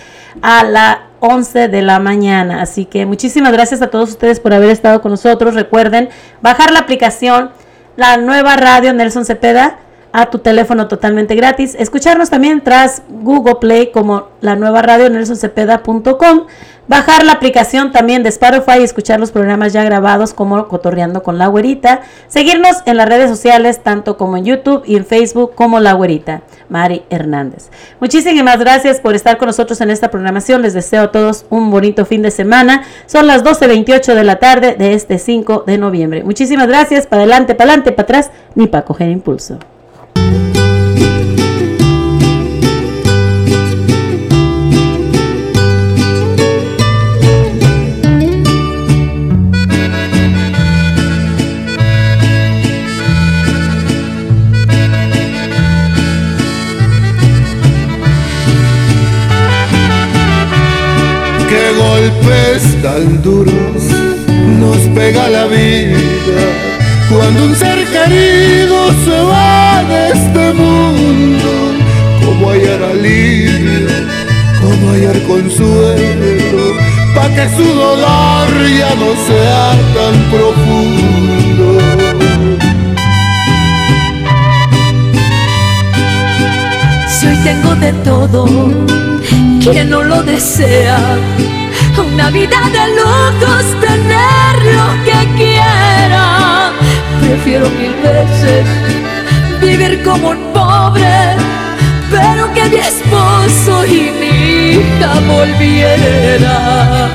a las 11 de la mañana. Así que muchísimas gracias a todos ustedes por haber estado con nosotros. Recuerden bajar la aplicación, la nueva radio Nelson Cepeda a tu teléfono totalmente gratis. Escucharnos también tras Google Play como la nueva radio nelsoncepeda.com. Bajar la aplicación también de Spotify y escuchar los programas ya grabados como Cotorreando con la Güerita. Seguirnos en las redes sociales tanto como en YouTube y en Facebook como La Güerita. Mari Hernández. Muchísimas gracias por estar con nosotros en esta programación. Les deseo a todos un bonito fin de semana. Son las 12.28 de la tarde de este 5 de noviembre. Muchísimas gracias. Para adelante, para adelante, para atrás, ni para coger impulso. Tan duros nos pega la vida cuando un ser querido se va de este mundo. Como hallar alivio, como hallar consuelo, pa' que su dolor ya no sea tan profundo. Si hoy tengo de todo, quien no lo desea, una vida de lujos, tener lo que quiera. Prefiero mil veces vivir como un pobre, pero que mi esposo y mi hija volvieran.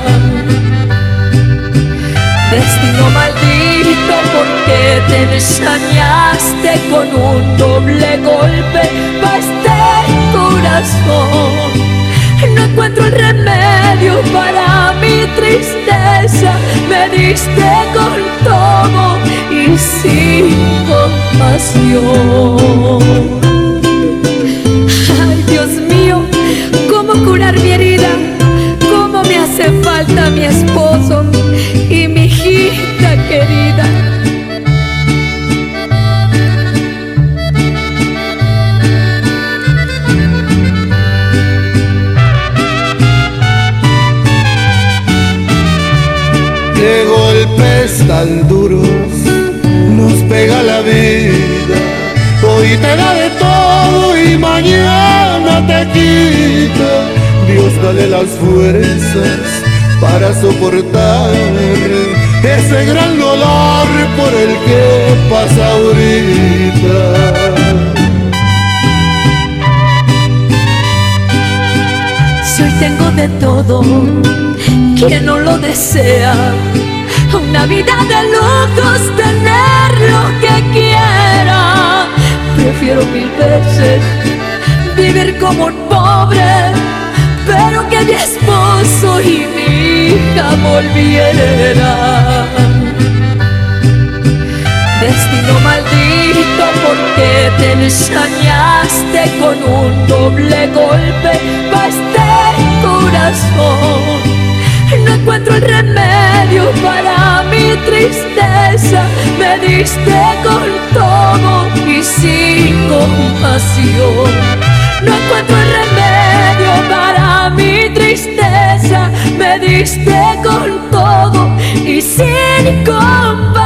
Destino maldito, porque te ensañaste con un doble golpe pa' este corazón. No encuentro el remedio para mi tristeza. Me diste con todo y sin compasión. Ay, Dios mío, ¿cómo curar mi herida? ¿Cómo me hace falta mi esposo tan duros nos pega la vida. Hoy te da de todo y mañana te quita. Dios dale las fuerzas para soportar ese gran dolor por el que pasa ahorita. Si hoy tengo de todo, quien no lo desea, una vida de lujos, tener lo que quiera. Prefiero mil veces vivir como un pobre, pero que mi esposo y mi hija volvieran. Destino maldito porque te ensañaste con un doble golpe pa' este corazón. No encuentro el remedio remedio para mi tristeza, me diste con todo y sin compasión. No encuentro el remedio para mi tristeza, me diste con todo y sin compasión.